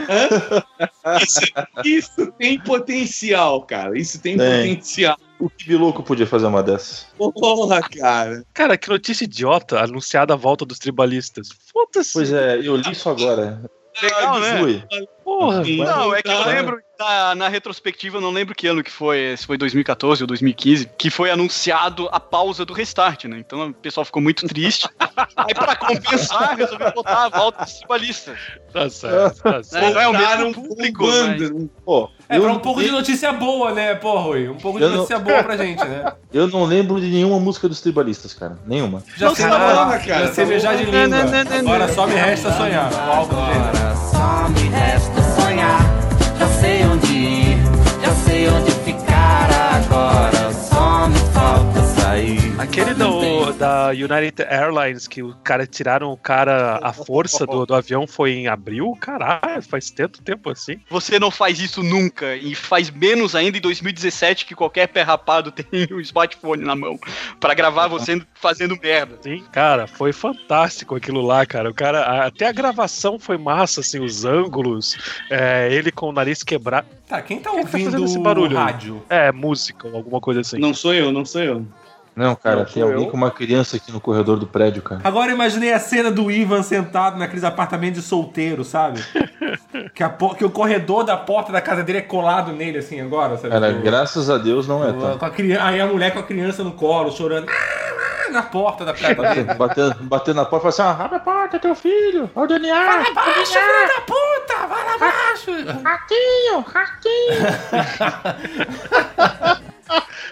S8: Hã? Isso, isso tem potencial, cara. Isso tem,
S5: Tem.
S8: potencial.
S5: O que louco podia fazer uma dessas?
S8: Porra, cara.
S4: Cara, que notícia idiota anunciada a volta dos tribalistas. Foda-se.
S5: Pois é, eu li isso agora.
S6: Legal, né?
S5: Fui.
S4: Porra.
S6: Não, é que eu
S8: Tá.
S6: lembro, na, na retrospectiva, eu não lembro que ano que foi, se foi 2014 ou 2015, que foi anunciado a pausa do restart, né? Então o pessoal ficou muito triste. Aí pra compensar, resolveu botar a volta dos tribalistas.
S4: Tá certo, tá certo.
S6: Né? Não é o mesmo público, mas...
S8: né?
S5: Pô,
S3: É,
S5: eu,
S3: pra um pouco de notícia boa, né, pô, Rui? Um pouco de
S5: não-
S3: notícia boa pra gente, né?
S5: eu não lembro de nenhuma música dos tribalistas, cara. Nenhuma.
S3: Já
S6: Não,
S3: sei,
S6: tá
S8: cara,
S3: já sei
S8: tá
S3: beijar de língua.
S6: não, não, não,
S3: Agora
S6: não.
S3: só me resta sonhar. Dele.
S10: Só me resta sonhar. Sei onde ir, já sei onde ficar agora. Só me falta
S4: Aquele do, da United Airlines que o cara tiraram o cara à força do, do avião foi em abril? Caralho, faz tanto tempo assim.
S6: Você não faz isso nunca, e faz menos ainda em 2017 que qualquer pé rapado tem um smartphone na mão pra gravar você fazendo merda.
S4: Sim, cara, foi fantástico aquilo lá, cara. O cara, a- até a gravação foi massa, assim, os ângulos, é, ele com o nariz quebrado.
S3: Tá, quem tá
S4: Quem tá
S3: ouvindo
S4: fazendo esse barulho
S3: rádio?
S4: É, música ou alguma coisa assim.
S8: Não sou eu, não sou eu.
S5: Não, cara,
S8: Não,
S5: tem alguém
S8: eu.
S5: com uma criança aqui no corredor do prédio, cara.
S3: Agora eu imaginei a cena do Ivan sentado naqueles apartamentos de solteiro, sabe? que, a que o corredor da porta da casa dele é colado nele, assim, agora, sabe?
S5: Cara, graças a Deus não é, tá?
S3: com a criança, aí a mulher com a criança no colo, chorando "Ah", na porta da casa dele.
S5: Batendo, batendo na porta e falando assim: ah, abre a porta, teu filho, ó o Daniel.
S3: Vai lá abaixo, filho da puta! Vai lá abaixo!
S5: Ratinho, ratinho.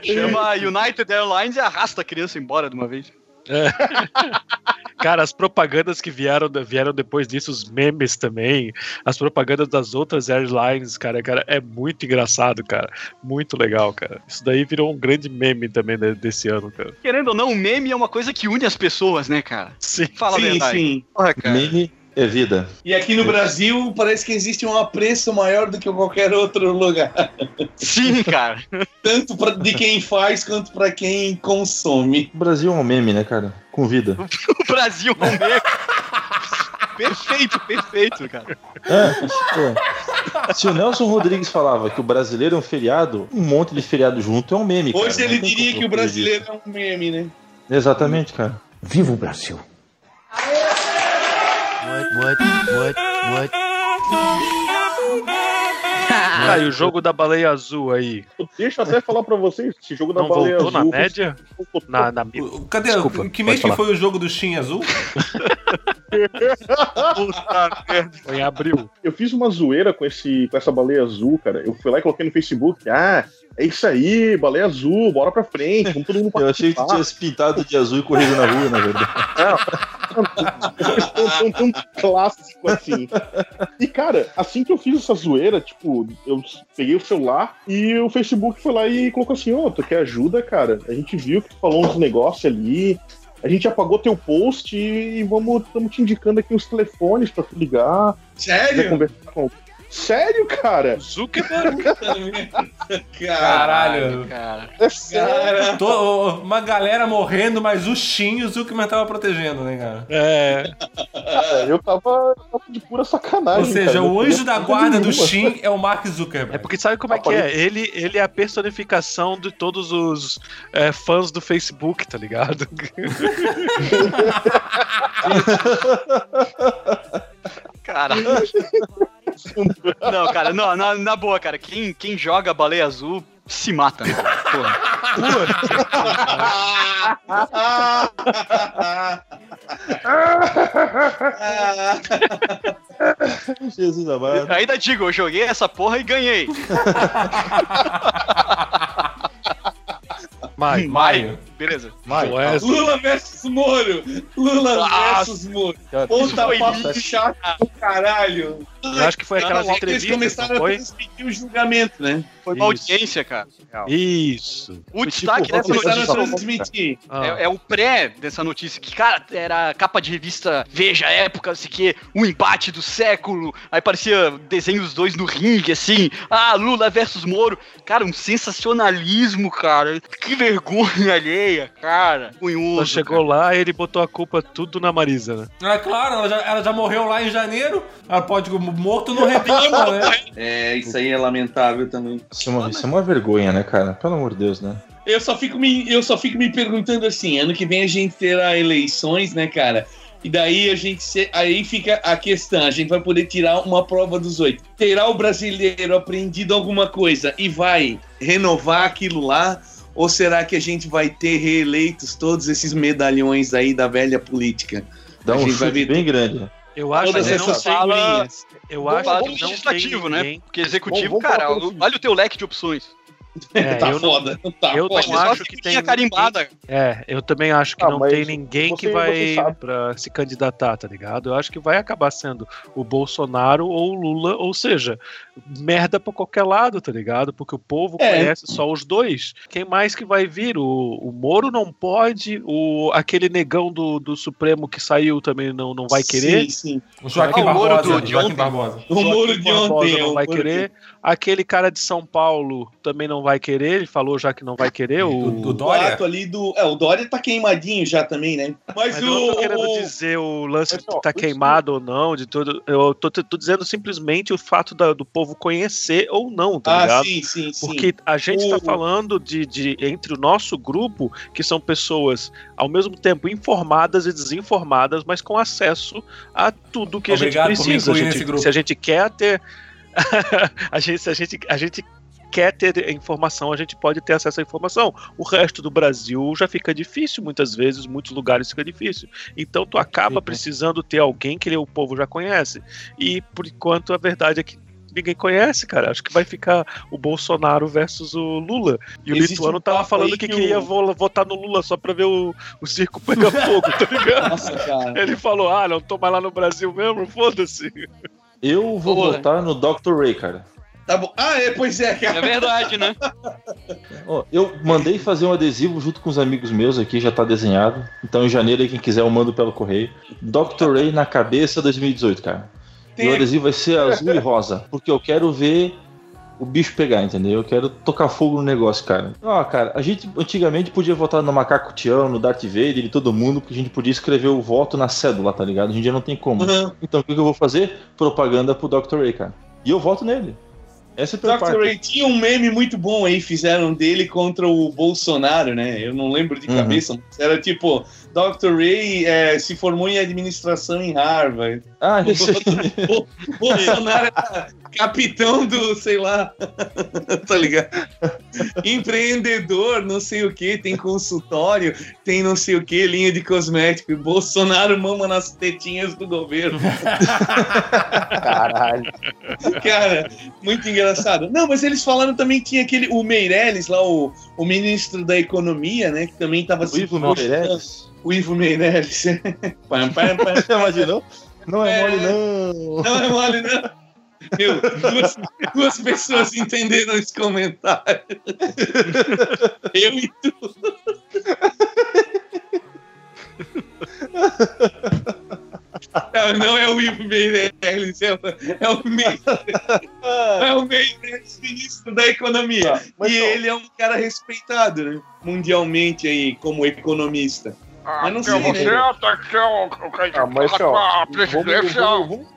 S6: Chama United Airlines e arrasta a criança embora de uma vez.
S4: Cara, as propagandas que vieram, vieram depois disso, os memes também, as propagandas das outras airlines, cara, cara, é muito engraçado, cara. Muito legal, cara. Isso daí virou um grande meme também de- desse ano, cara.
S6: Querendo ou não, o meme é uma coisa que une as pessoas, né, cara?
S4: Sim.
S6: Fala a
S8: sim,
S6: verdade.
S8: sim.
S6: Porra, cara.
S5: Meme é vida.
S8: E aqui no Brasil parece que existe um apreço maior do que em qualquer outro lugar.
S6: Sim, cara.
S8: Tanto pra, de quem faz quanto pra quem consome.
S5: O Brasil é um meme, né, cara? Com vida.
S6: O Brasil é um meme. perfeito, perfeito, cara.
S5: É. Se o Nelson Rodrigues falava que o brasileiro é um feriado, um monte de feriado junto é um meme, cara.
S8: Hoje
S5: Não
S8: ele diria que o brasileiro é um meme, né?
S5: Exatamente, cara.
S9: Viva o Brasil!
S2: What, what, what?
S4: Ah, e o jogo da baleia azul aí,
S7: Deixa eu até falar pra vocês, esse jogo da
S4: não
S7: baleia
S4: voltou
S7: azul...
S4: na média? Na, na...
S3: O- Cadê?
S4: Desculpa,
S3: que mês que foi o jogo do Shin Azul?
S4: Puta merda. Foi em abril.
S7: Eu fiz uma zoeira com, esse, com essa baleia azul, cara. Eu fui lá e coloquei no Facebook. Ah, é isso aí, baleia azul, bora pra frente, vamos todo mundo
S5: Eu achei que tu
S7: participar.
S5: tinha se pintado de azul e corrido na rua, na verdade.
S7: tão, tão, tão clássico assim. E, cara, assim que eu fiz essa zoeira, tipo, eu peguei o celular e o Facebook foi lá e colocou assim: Ô, tu quer ajuda, cara? A gente viu que tu falou uns negócios ali. A gente apagou teu post e vamos estamos te indicando aqui os telefones pra tu ligar.
S8: Sério?
S7: conversar com... Sério, cara?
S4: Zuckerberg.
S3: Caralho.
S6: Cara.
S7: É sério.
S8: Cara,
S3: Tô- uma galera morrendo, mas o Shin e o Zuckerman tava protegendo, né, cara?
S4: É.
S7: Eu tava, eu tava de pura sacanagem.
S3: Ou seja,
S7: cara.
S3: o anjo da guarda do. Shin é o Mark
S4: É
S3: Zuckerberg.
S4: porque sabe como é que é? Ele, ele é a personificação de todos os é, fãs do Facebook, tá ligado?
S6: Cara. Não, cara, não, na, na boa, cara. Quem, quem joga baleia azul se mata, né? Porra.
S5: Jesus amado.
S6: Ainda digo, eu joguei essa porra e ganhei.
S4: Maio.
S3: Maio.
S6: Beleza.
S7: Vai,
S4: Wesley.
S8: Lula versus Moro. Lula
S6: Nossa.
S8: versus Moro. Puta papo chato do caralho.
S4: Eu acho que foi aquelas
S8: Não, Eles
S4: entrevistas,
S8: começaram a transmitir o julgamento, né?
S6: Foi uma
S4: Isso.
S6: audiência, cara.
S4: Isso.
S6: O destaque
S7: tipo,
S6: dessa notícia
S8: transmitir.
S4: Ah.
S6: é, é o pré dessa notícia, que, cara, era capa de revista Veja, época, assim que, o embate do século, aí parecia desenho dos dois no ringue, assim, ah, Lula versus Moro. Cara, um sensacionalismo, cara. Que vergonha alheia, cara. Cunhoso.
S4: chegou lá e ele botou a culpa tudo na Marisa, né?
S3: É claro, ela já, ela já morreu lá em janeiro. Ela pode. Morto não reclama, né?
S8: É, isso aí é lamentável também.
S5: Isso é, uma, isso é uma vergonha, né, cara? Pelo amor de Deus, né?
S8: Eu só fico me, eu só fico me perguntando assim, ano que vem a gente terá eleições, né, cara? E daí a gente se- aí fica a questão, a gente vai poder tirar uma prova dos oito. Terá o brasileiro aprendido alguma coisa e vai renovar aquilo lá? Ou será que a gente vai ter reeleitos todos esses medalhões aí da velha política?
S5: Dá um chute
S8: ver
S5: bem grande.
S4: Eu acho que não tem.
S8: figurinhas.
S4: Eu acho
S6: falar
S4: que
S6: do
S4: não tem
S6: legislativo, né?
S4: ninguém.
S6: Porque executivo,
S7: Vamos- vamos
S6: cara, olha o teu leque de opções.
S4: É,
S8: tá
S4: eu não-
S8: foda, tá
S4: eu
S8: foda.
S4: não acho que tem
S6: carimbada.
S4: É, eu também acho que
S7: Ah,
S4: não tem ninguém que
S7: você-
S4: vai
S7: você sabe.
S4: pra se candidatar, tá ligado? Eu acho que vai acabar sendo o Bolsonaro ou o Lula, ou seja, merda pra qualquer lado, tá ligado? Porque o povo
S8: É.
S4: conhece só os dois. Quem mais que vai vir? O, o Moro não pode, o aquele negão do, do Supremo que saiu também não, não vai querer.
S8: Sim, sim.
S3: O Joaquim
S6: Ah, o Moro
S3: Barbosa.
S6: do- de
S3: Joaquim
S6: ontem.
S3: Barbosa.
S8: O Moro de
S4: Barbosa
S8: ontem.
S4: não vai querer. Aquele cara de São Paulo também não vai querer. Ele falou já que não vai querer. O,
S3: do
S8: O
S3: Dória?
S8: ato ali do. É, o Dória tá queimadinho já também, né? Mas,
S4: Mas
S8: o.
S4: eu não tô querendo
S8: o-
S4: dizer o lance
S7: Mas,
S4: de
S7: ó,
S4: tá
S7: isso-
S4: queimado ou não, de tudo. Eu tô, tô dizendo simplesmente o fato da- do povo conhecer ou não, tá
S8: Ah,
S4: ligado?
S8: sim, sim, sim.
S4: Porque a gente
S8: O-
S4: tá falando de, de entre o nosso grupo, que são pessoas ao mesmo tempo informadas e desinformadas, mas com acesso a tudo que
S3: Obrigado
S4: a gente precisa. A gente- se a gente quer ter. a, gente, a, gente, a gente quer ter informação, a gente pode ter acesso à informação. O resto do Brasil já fica difícil muitas vezes, muitos lugares fica difícil. Então tu acaba precisando ter alguém que o povo já conhece. E por enquanto a verdade é que ninguém conhece, cara. Acho que vai ficar o Bolsonaro versus o Lula. E o
S8: Existe
S4: Lituano
S8: um
S4: tava falando que,
S8: que
S4: queria
S8: o-
S4: vo- votar no Lula só pra ver o, o circo pegar fogo, tá ligado?
S8: Nossa, cara.
S4: Ele falou: ah, não tô mais lá no Brasil mesmo, foda-se.
S5: Eu vou
S6: Boa.
S5: votar no Dr. Ray, cara.
S8: Tá bom. Ah, é, pois é,
S6: É
S8: cara.
S6: verdade, né?
S5: Ó, eu mandei fazer um adesivo junto com os amigos meus aqui, já tá desenhado. Então em janeiro, aí, quem quiser, eu mando pelo correio. Dr. Ray na cabeça 2018, cara. E o
S8: Tem-
S5: adesivo vai ser azul e rosa, porque eu quero ver o bicho pegar, entendeu? Eu quero tocar fogo no negócio, cara. Ó, cara, a gente antigamente podia votar no Macaco Tião, no Darth Vader e todo mundo, porque a gente podia escrever o voto na cédula, tá ligado? Hoje em dia não tem como.
S8: Uhum.
S5: Então o que eu vou fazer? Propaganda pro Dr. Ray, cara. E eu voto nele. Essa é
S8: Dr.
S5: parte.
S8: Ray tinha um meme muito bom aí, fizeram dele contra o Bolsonaro, né? Eu não lembro de
S5: Uhum.
S8: cabeça, mas era tipo, Dr. Ray eh, se formou em administração em Harvard.
S5: Ah, aí.
S8: O Bolsonaro era capitão do, sei lá, tá ligado? Empreendedor, não sei o que, tem consultório, tem não sei o que, linha de cosmético. E Bolsonaro mama nas tetinhas do governo.
S7: Caralho.
S8: Cara, muito engraçado. Não, mas eles falaram também que tinha aquele, o Meirelles lá, o, o ministro da economia, né, que também tava
S5: O Ivo Meirelles.
S8: O Ivo Meirelles. Pam, pam, pam.
S5: Imaginou? Não é,
S8: É.
S5: mole, não.
S8: Não é mole, não. Meu, duas, duas pessoas entenderam esse comentário. Eu e tu. Não, não é o Ivo Meirelles, é o, é o Meirelles. É o Meirelles, ministro da Economia.
S7: Tá,
S8: e
S7: não.
S8: ele é um cara respeitado, né? Mundialmente aí, como economista. Mas não sei, né?
S7: Ah, mas ó, vamos, vamos, vamos,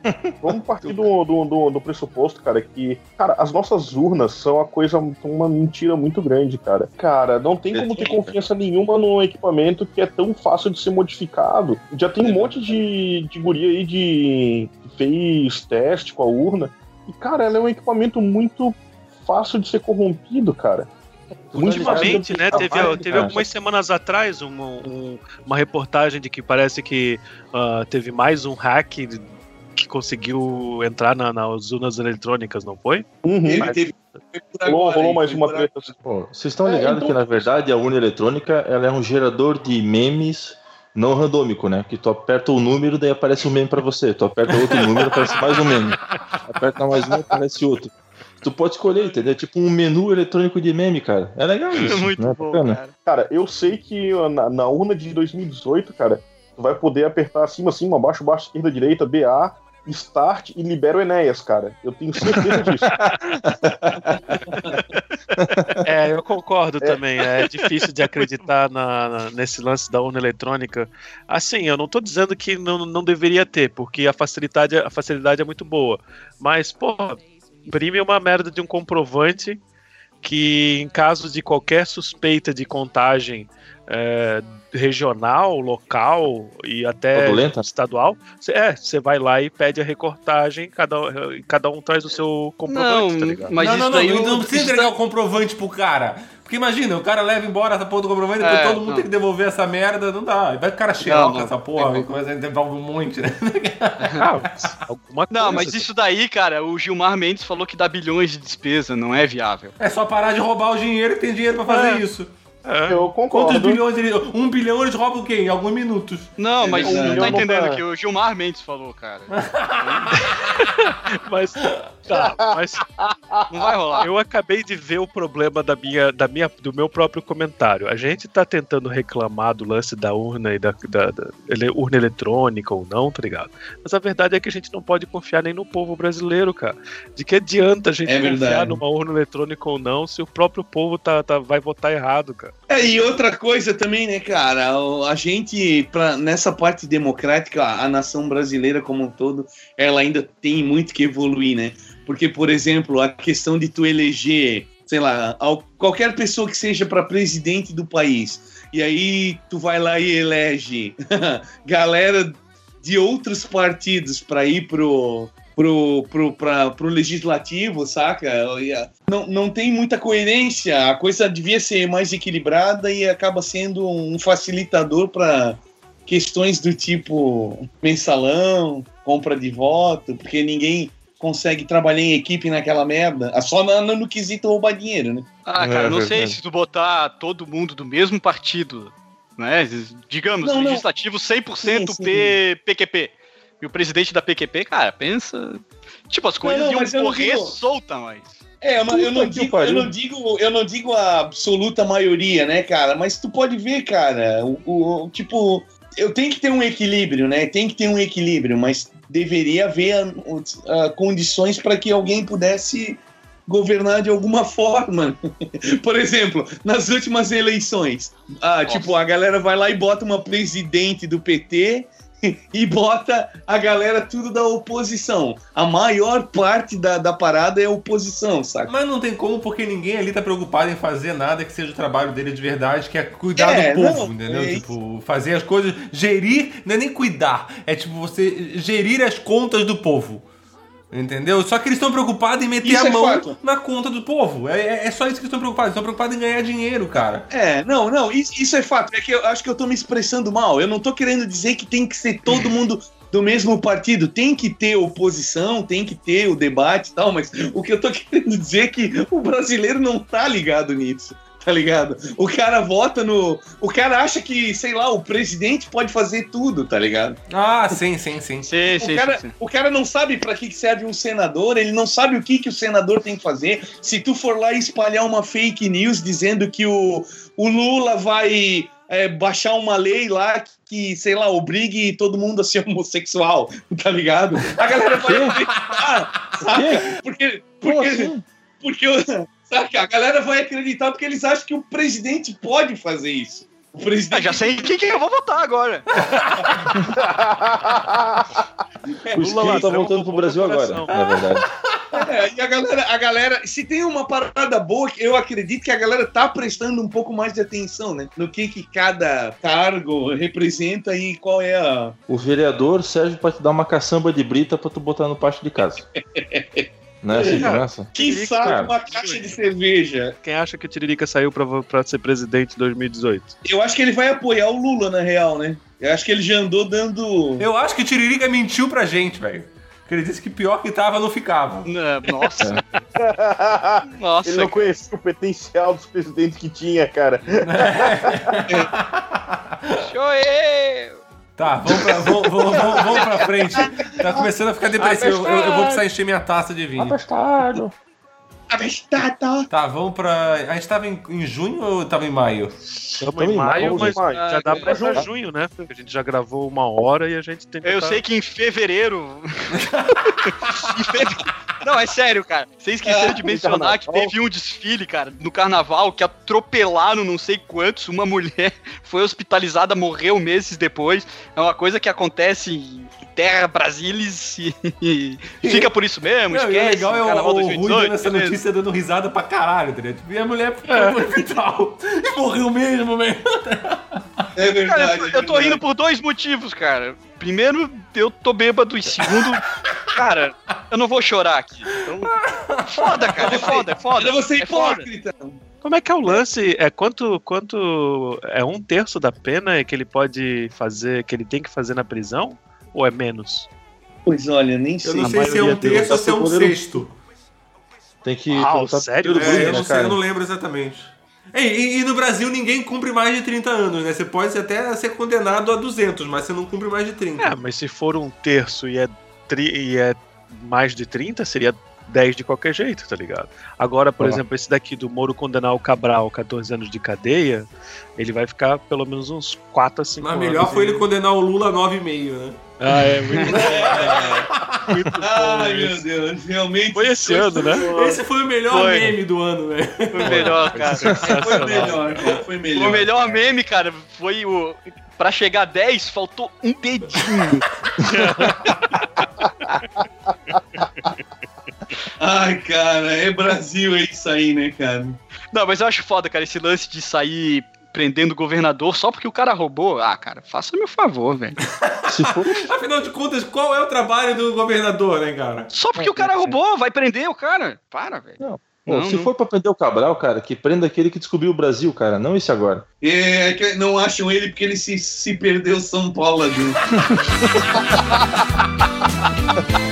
S7: vamos partir do, do, do, do pressuposto, cara, que, cara, as nossas urnas são a coisa, uma mentira muito grande, cara. Cara, não tem como ter confiança nenhuma num equipamento que é tão fácil de ser modificado. Já tem um monte de, de guria aí de que fez teste com a urna. E, cara, ela é um equipamento muito fácil de ser corrompido, cara.
S4: Ultimamente, né? Teve, teve algumas semanas atrás uma, um- uma reportagem de que parece que ah, teve mais um hack que conseguiu entrar na- nas urnas eletrônicas, não foi?
S7: Uhum.
S8: Ele teve.
S7: Rolou, rolou mais uma treta.
S5: Vocês estão
S7: É,
S5: ligados
S7: então-
S5: que, na verdade, a urna eletrônica ela é um gerador de memes não randômico, né? Que tu aperta o número, daí aparece um meme pra você. Tu aperta outro número, aparece mais um meme. Aperta mais um, aparece outro. Tu pode escolher, entendeu? Tipo um menu eletrônico de meme, cara. É legal isso.
S4: Muito
S5: né?
S4: bom,
S5: Bacana.
S4: cara.
S7: Cara, eu sei que na, na urna de 2018, cara, tu vai poder apertar acima, cima, abaixo, baixo, esquerda, direita, BA, Start e libera o Enéas, cara. Eu tenho certeza disso.
S4: É, eu concordo também. É difícil de acreditar na- na- nesse lance da urna eletrônica. Assim, eu não tô dizendo que não, não deveria ter, porque a facilidade, a facilidade é muito boa. Mas, pô, imprime uma merda de um comprovante que, em caso de qualquer suspeita de contagem é, regional, local e até estadual, cê- é, você vai lá e pede a recortagem, cada, cada um traz o seu comprovante,
S6: Não,
S4: tá ligado?
S6: mas
S3: não,
S6: isso
S3: não,
S6: daí
S3: não,
S6: eu-
S3: não precisa entregar o comprovante pro cara. Porque imagina, o cara leva embora essa porra do comprovante, depois
S6: É,
S3: todo mundo
S6: não.
S3: tem que devolver essa merda, não dá. Vai que o cara
S6: Não, não.
S3: essa porra, começa a devolve um monte, né?
S4: Ah, alguma
S6: Não,
S4: coisa,
S6: mas isso daí, cara, o Gilmar Mendes falou que dá bilhões de despesa, não é viável.
S3: É só parar de roubar o dinheiro que tem dinheiro pra fazer
S4: É.
S3: isso.
S4: É.
S7: Eu concordo.
S3: Quantos bilhões ele. Um bilhão eles roubam o quê? Em alguns minutos.
S6: Não, mas não tá entendendo
S7: tá-
S6: que o Gilmar Mendes falou, cara.
S4: Mas, tá, mas
S6: Não vai rolar.
S4: eu acabei de ver o problema da minha, da minha, do meu próprio comentário. A gente tá tentando reclamar do lance da urna e da, da- da ele- urna eletrônica ou não, tá ligado? Mas a verdade é que a gente não pode confiar nem no povo brasileiro, cara. De que adianta a gente
S8: É
S4: confiar numa urna eletrônica ou não se o próprio povo tá, tá- vai votar errado, cara?
S8: É, e outra coisa também, né, cara? A gente, pra, nessa parte democrática, a nação brasileira como um todo, ela ainda tem muito que evoluir, né? Porque, por exemplo, a questão de tu eleger, sei lá, al- qualquer pessoa que seja para presidente do país, e aí tu vai lá e elege galera de outros partidos para ir pro. Pro, pro, pra, pro legislativo, saca? E a- não, não tem muita coerência. A coisa devia ser mais equilibrada e acaba sendo um facilitador para questões do tipo mensalão, compra de voto, porque ninguém consegue trabalhar em equipe naquela merda. Ah, Só no, no quesito roubar dinheiro, né?
S6: Ah, cara,
S5: É
S6: não sei se tu botar todo mundo do mesmo partido, né? Digamos,
S8: Não, não.
S6: legislativo 100%
S8: Sim, sim.
S6: P, PQP. E o presidente da PQP, cara, pensa. Tipo, as coisas
S8: não,
S6: iam
S8: eu não
S6: correr
S8: digo-
S6: solta, mas.
S8: É, mas eu não,
S5: Puta que
S8: digo, eu, não digo, eu não digo a absoluta maioria, né, cara? Mas tu pode ver, cara, o, o- tipo, eu tenho que ter um equilíbrio, né? Tem que ter um equilíbrio, mas deveria haver ah, ah, condições para que alguém pudesse governar de alguma forma. Por exemplo, nas últimas eleições, ah, tipo, a galera vai lá e bota uma presidente do PT e bota a galera tudo da oposição. A maior parte da, da parada é oposição, saca?
S3: Mas não tem como, porque ninguém ali tá preocupado em fazer nada que seja o trabalho dele de verdade, que é cuidar
S8: É,
S3: do povo,
S8: não,
S3: entendeu?
S8: é
S3: tipo, fazer as coisas, gerir, não é nem cuidar, é tipo você gerir as contas do povo. Entendeu? Só que eles estão preocupados em meter
S8: Isso
S3: a
S8: é
S3: mão
S8: fato.
S3: na conta do povo. É, é- é só isso que eles estão preocupados. Eles estão preocupados em ganhar dinheiro, cara.
S8: É, não, não, isso, isso é fato. É que eu acho que eu tô me expressando mal. Eu não tô querendo dizer que tem que ser todo mundo do mesmo partido. Tem que ter oposição, tem que ter o debate e tal, mas o que eu tô querendo dizer é que o brasileiro não tá ligado nisso. Tá ligado? O cara vota no. O cara acha que, sei lá, o presidente pode fazer tudo, tá ligado?
S3: Ah, sim, sim, sim.
S6: Sim,
S8: O
S6: sim,
S8: cara,
S6: sim,
S8: o cara não sabe pra que serve um senador, ele não sabe o que, que o senador tem que fazer. Se tu for lá espalhar uma fake news dizendo que o, o Lula vai é, baixar uma lei lá que, sei lá, obrigue todo mundo a ser homossexual, tá ligado? A galera vai acreditar, saca? Porque, porque,
S5: assim?
S8: porque o- saca? a galera vai acreditar porque eles acham que o presidente pode fazer isso. O
S6: Ah,
S8: presidente
S6: já sei em quem que eu vou votar agora.
S5: O esquilo tá
S4: ladrão
S5: voltando pro Brasil agora, na verdade.
S8: É, e a galera, a galera, se tem uma parada boa, eu acredito que a galera tá prestando um pouco mais de atenção, né? No que que cada cargo representa e qual é a.
S5: O vereador serve pra te dar uma caçamba de brita pra tu botar no pátio de casa. Não é segurança?
S8: Que sabe
S5: Cara.
S8: uma caixa de cerveja.
S4: Quem acha que o Tiririca saiu pra, pra ser presidente em 2018?
S8: Eu acho que ele vai apoiar o Lula, na real, né? Eu acho que ele já andou dando.
S3: Eu acho que o Tiririca mentiu pra gente, velho. Porque ele disse que pior que tava, não ficava.
S6: Não, Nossa,
S7: Ele
S6: nossa.
S7: não conhecia o potencial dos presidentes que tinha, cara.
S6: Sou eu.
S3: Tá, vamos pra, vamos, vamos, vamos- vamos pra frente. Tá começando a ficar depressivo. Eu, eu vou precisar encher minha taça de vinho.
S5: Abastado.
S8: Abestado.
S3: Tá, vamos pra. A gente tava em, em junho ou tava em maio?
S4: Estamos
S5: em
S4: maio, mas
S7: maio.
S4: já dá pra ir pra
S7: junho.
S4: né? A gente já gravou uma hora e a gente tem
S6: Eu
S4: tá-
S6: sei que em fevereiro. Em feve- Não, é sério, cara. Vocês esqueceram de
S7: no
S6: mencionar que teve um desfile, cara, no carnaval, que atropelaram não sei quantos. Uma mulher foi hospitalizada, morreu meses depois. É uma coisa que acontece em terra Brasilis e fica por isso mesmo.
S3: Não, e o
S6: esquece.
S3: legal é o, o Rui
S6: 2018,
S3: dando essa
S6: beleza.
S3: notícia dando risada pra caralho, entendeu? Tipo, e a mulher foi no hospital e morreu mesmo, velho.
S8: É
S6: Cara,
S8: verdade.
S6: eu tô- eu tô
S8: é
S6: rindo por dois motivos, cara. Primeiro, eu tô bêbado. E segundo, cara, eu não vou chorar aqui. Então, foda, cara. É foda, é foda.
S8: Você
S6: é foda.
S8: hipócrita.
S4: Como é que é o lance? É quanto, quanto é um terço da pena que ele pode fazer, que ele tem que fazer na prisão? Ou é menos?
S8: Pois olha, nem
S3: Eu
S8: sei.
S3: não
S4: A
S3: sei se é um terço ou se é um
S5: poderam-
S3: sexto.
S5: Tem que perguntar
S4: sério?
S3: É,
S5: Bruno,
S3: eu
S5: né,
S3: não sei, eu não lembro exatamente. E, e- e no Brasil ninguém cumpre mais de 30 anos, né? Você pode até ser condenado a 200, mas você não cumpre mais de 30.
S4: É, mas se for um terço e é, tri- e é mais de 30, seria 10 de qualquer jeito, tá ligado? Agora, por
S5: Ah.
S4: exemplo, esse daqui do Moro condenar o Cabral 14 anos de cadeia, ele vai ficar pelo menos uns 4 a 5
S3: Mas
S4: anos.
S3: melhor foi
S4: e-
S3: ele condenar o Lula a 9,5, né?
S4: Ah, é muito, muito bom.
S8: Ai, meu
S4: isso.
S8: Deus, realmente.
S4: Foi esse ano, né?
S3: Esse foi o melhor
S6: Foi.
S3: meme do ano, velho.
S6: Foi melhor, cara.
S8: Foi melhor, cara, foi melhor.
S6: O melhor meme, cara, foi o. Pra chegar a 10, faltou um dedinho.
S8: Ai, cara, é Brasil é isso aí, né, cara?
S6: Não, mas eu acho foda, cara, esse lance de sair prendendo o governador só porque o cara roubou. Ah, cara, faça meu favor, velho.
S5: For,
S3: Afinal de contas, qual é o trabalho do governador, né, cara?
S6: Só porque o cara roubou, vai prender o cara. Para, velho.
S5: pô,
S6: Não,
S5: se
S6: não.
S5: for pra prender o Cabral, cara, que prenda aquele que descobriu o Brasil, cara, não esse agora.
S8: É que não acham ele porque ele se, se perdeu São Paulo ali.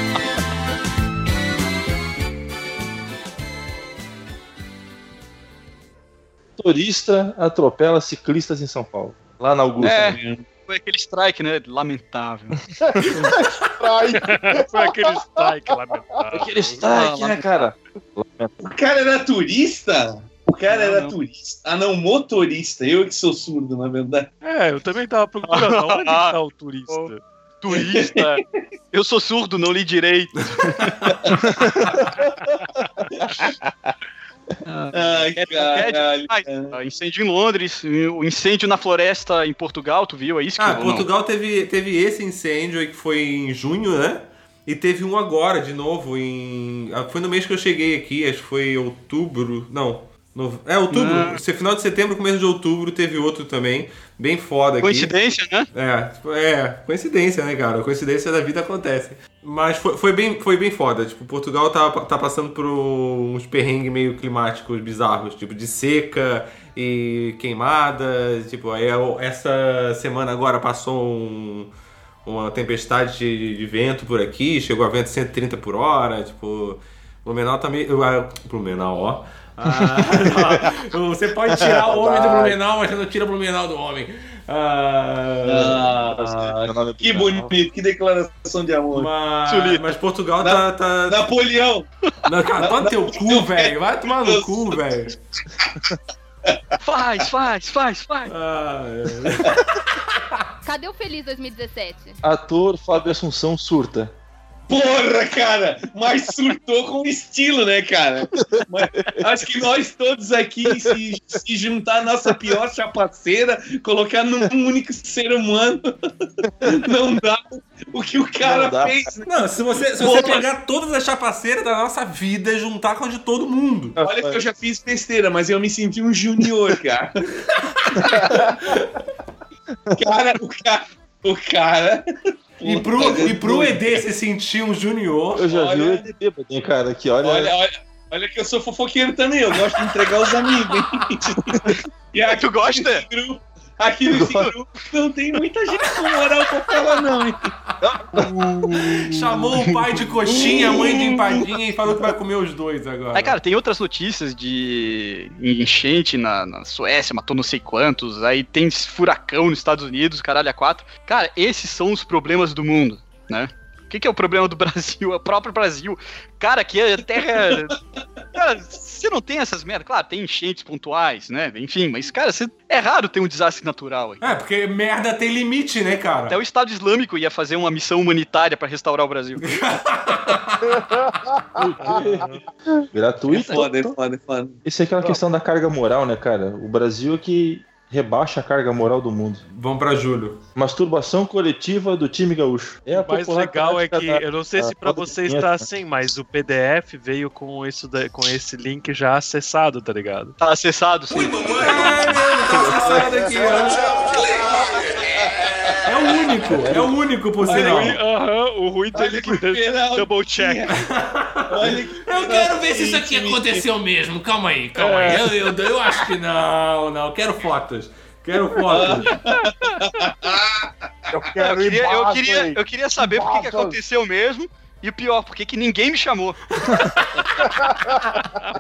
S5: Motorista atropela ciclistas em São Paulo. Lá na Augusta.
S6: É.
S5: né?
S6: Foi aquele strike, né? Lamentável.
S4: Foi aquele strike lamentável.
S5: Aquele strike, né, cara?
S8: O cara era turista? O cara
S6: Não,
S8: era
S6: não.
S8: turista. Ah, não, motorista. Eu que sou surdo, na verdade.
S4: É, eu também tava procurando onde tá o turista.
S6: Turista. Eu sou surdo, não li direito.
S8: Ai,
S6: Cat-
S8: caralho.
S6: Cat- Ah, incêndio em Londres, o incêndio na floresta em Portugal, tu viu? É isso que
S3: Ah,
S6: não?
S3: Portugal teve, teve esse incêndio aí que foi em junho, né? E teve um agora, de novo, em. ah, Foi no mês que eu cheguei aqui, acho que foi outubro. Não. Nove- É, outubro.
S6: Ah.
S3: Esse final de setembro, começo de outubro, teve outro também. Bem foda aqui.
S6: Coincidência, né?
S3: É, é, coincidência, né, cara? Coincidência da vida acontece. Mas foi, foi bem, foi bem foda. Tipo, Portugal tá, tá passando por uns perrengues meio climáticos bizarros, tipo, de seca e queimada. Tipo, aí eu- essa semana agora passou um- uma tempestade de, de vento por aqui, chegou a vento 130 por hora, tipo. Blumenau tá meio. ah, Blumenau, ó. Ah, não. Você pode tirar o homem do Blumenau, mas você não tira o Blumenau do homem. Ah,
S8: Ah, que bonito, que declaração de amor.
S3: mas, mas Portugal
S8: Na-
S3: tá. tá...
S8: Napoleão!
S3: Não, cara, toma teu cu, velho. Vai tomar no cu, velho.
S6: Faz, faz, faz, faz.
S3: Ah, é.
S11: Cadê o Feliz 2017?
S5: Ator Fábio Assunção surta.
S8: Porra, cara! Mas surtou com estilo, né, cara? Mas acho que nós todos aqui, se, se juntar a nossa pior chapaceira, colocar num único ser humano, não dá o que o cara
S5: Não
S8: fez. né?
S3: Não, se você, se você pegar todas as chapaceiras da nossa vida e juntar com a de todo mundo.
S8: Olha que eu já fiz besteira, mas eu me senti um junior, cara. cara, o cara. O cara.
S3: E pro, e pro ED se sentir um junior.
S5: Eu já vi
S8: Olha.
S5: o ED bêbado, hein, cara? Que olha.
S8: Olha, olha, olha que eu sou fofoqueiro também, eu gosto de entregar os amigos, hein? E aqui,
S6: Tu gosta?
S8: Aqui nesse grupo não tem muita gente com moral pra falar, não, hein?
S3: Chamou o pai de coxinha, a mãe de empadinha e falou que vai comer os dois agora.
S6: Aí, cara, tem outras notícias de enchente na, na Suécia, matou não sei quantos. Aí tem furacão nos Estados Unidos, caralho, a quatro. Cara, esses são os problemas do mundo, né? O que, que é o problema do Brasil? É o próprio Brasil. Cara, que a terra. Cara, você não tem essas merdas. Claro, tem enchentes pontuais, né? Enfim, mas, cara, você... é raro ter um desastre natural aí.
S3: É, porque merda tem limite, né, cara?
S6: Até o Estado Islâmico ia fazer uma missão humanitária pra restaurar o Brasil.
S5: Gratuito.
S8: Foda, é foda, é foda.
S5: Isso é aquela questão da carga moral, né, cara? O Brasil é que rebaixa a carga moral do mundo.
S3: Vamos pra julho.
S5: Masturbação coletiva do time gaúcho. É a
S4: O mais legal é que,
S5: da-
S4: eu não sei
S5: da
S4: se
S5: de
S4: você
S5: vinheta.
S4: está assim, mas o PDF veio com isso da- com esse link já acessado, tá ligado?
S6: Tá acessado, sim.
S3: É o único, é o único, por sinal.
S4: Aham, o Rui teve que double check.
S8: Olha que
S3: Eu quero ver se isso aqui aconteceu mesmo. Calma aí, calma aí. Eu, eu, eu acho que não, não. Quero fotos. Quero fotos.
S7: Eu
S6: Eu
S7: quero
S6: queria, eu queria, eu queria saber por que, aconteceu mesmo. E o pior, por que ninguém me chamou?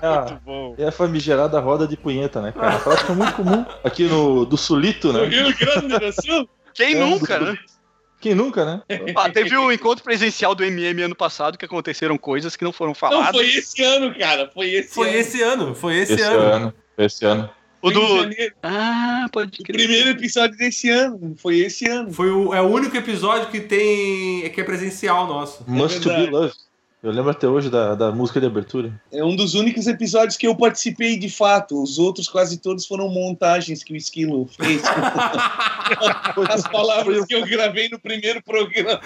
S5: Ah,
S4: Bom.
S5: é a famigerada roda de punheta, né, cara? A prática é muito comum aqui no do Sulito,
S8: No
S5: né?
S8: Rio Grande do Sul?
S6: Quem
S5: É,
S6: nunca,
S5: do-
S6: né?
S5: Quem nunca, né?
S6: Ah, teve o encontro presencial do MM ano passado que aconteceram coisas que não foram
S8: Não,
S6: faladas.
S8: foi esse ano, cara. Foi esse
S3: Foi
S8: ano.
S3: esse ano, foi esse,
S5: Esse
S3: ano.
S5: ano. Esse ano.
S6: O
S8: Foi
S6: do. Ah, pode
S8: O
S6: crer.
S8: primeiro episódio desse ano. Foi esse ano.
S3: Foi o, é o único episódio que tem. que é presencial nosso.
S5: Must
S8: verdade.
S5: be love. Eu lembro até hoje da, da música de abertura.
S8: É um dos únicos episódios que eu participei de fato. Os outros, quase todos, foram montagens que o Esquilo fez. As palavras que eu gravei no primeiro programa.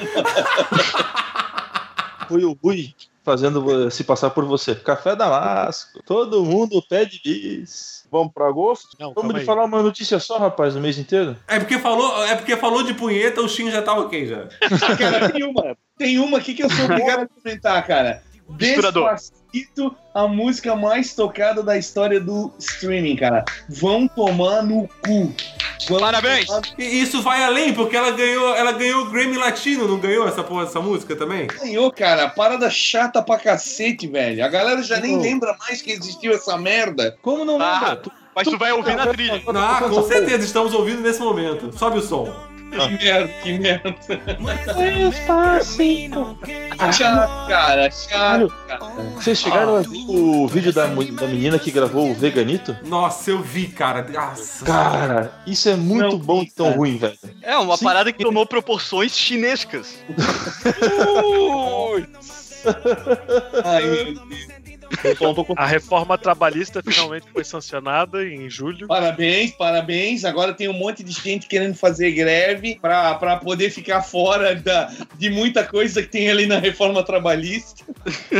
S5: Foi o Rui fazendo se passar por você. Café Damasco. Todo mundo pede bis.
S7: Vamos pra agosto?
S4: Não,
S5: Vamos de falar uma notícia só, rapaz, o mês inteiro?
S3: É porque falou, é porque falou de punheta, o Shin já tá ok já.
S8: Cara, tem uma, tem uma aqui que eu sou obrigado a comentar, cara. Despacito, a música mais tocada da história do streaming, cara. Vão tomar no cu. Vão
S6: Parabéns.
S8: tomar-
S3: E isso vai além, porque ela ganhou, ela ganhou o Grammy Latino, não ganhou essa porra dessa música também?
S8: Ganhou, cara. Parada chata pra cacete, velho. A galera já nem
S5: Não.
S8: lembra mais que existiu essa merda.
S5: Como não
S6: Ah,
S5: lembra? Tu-
S6: mas tu vai ouvir na trilha.
S3: Ah, com certeza estamos ouvindo nesse momento. Sobe o som.
S8: Que merda, que merda. Chato, cara. Chato, cara.
S5: Vocês chegaram a ver o vídeo da, da menina que gravou o Veganito?
S3: Nossa, eu vi, cara. Nossa.
S5: Cara, isso é muito
S8: Não
S5: bom e tão
S8: cara.
S5: ruim, velho.
S6: É, uma
S5: Sim.
S6: parada que tomou proporções chinescas.
S8: Ai, meu Deus.
S7: Então,
S4: A reforma trabalhista finalmente foi sancionada em julho.
S8: Parabéns, parabéns. Agora tem um monte de gente querendo fazer greve pra, pra poder ficar fora da, de muita coisa que tem ali na reforma trabalhista.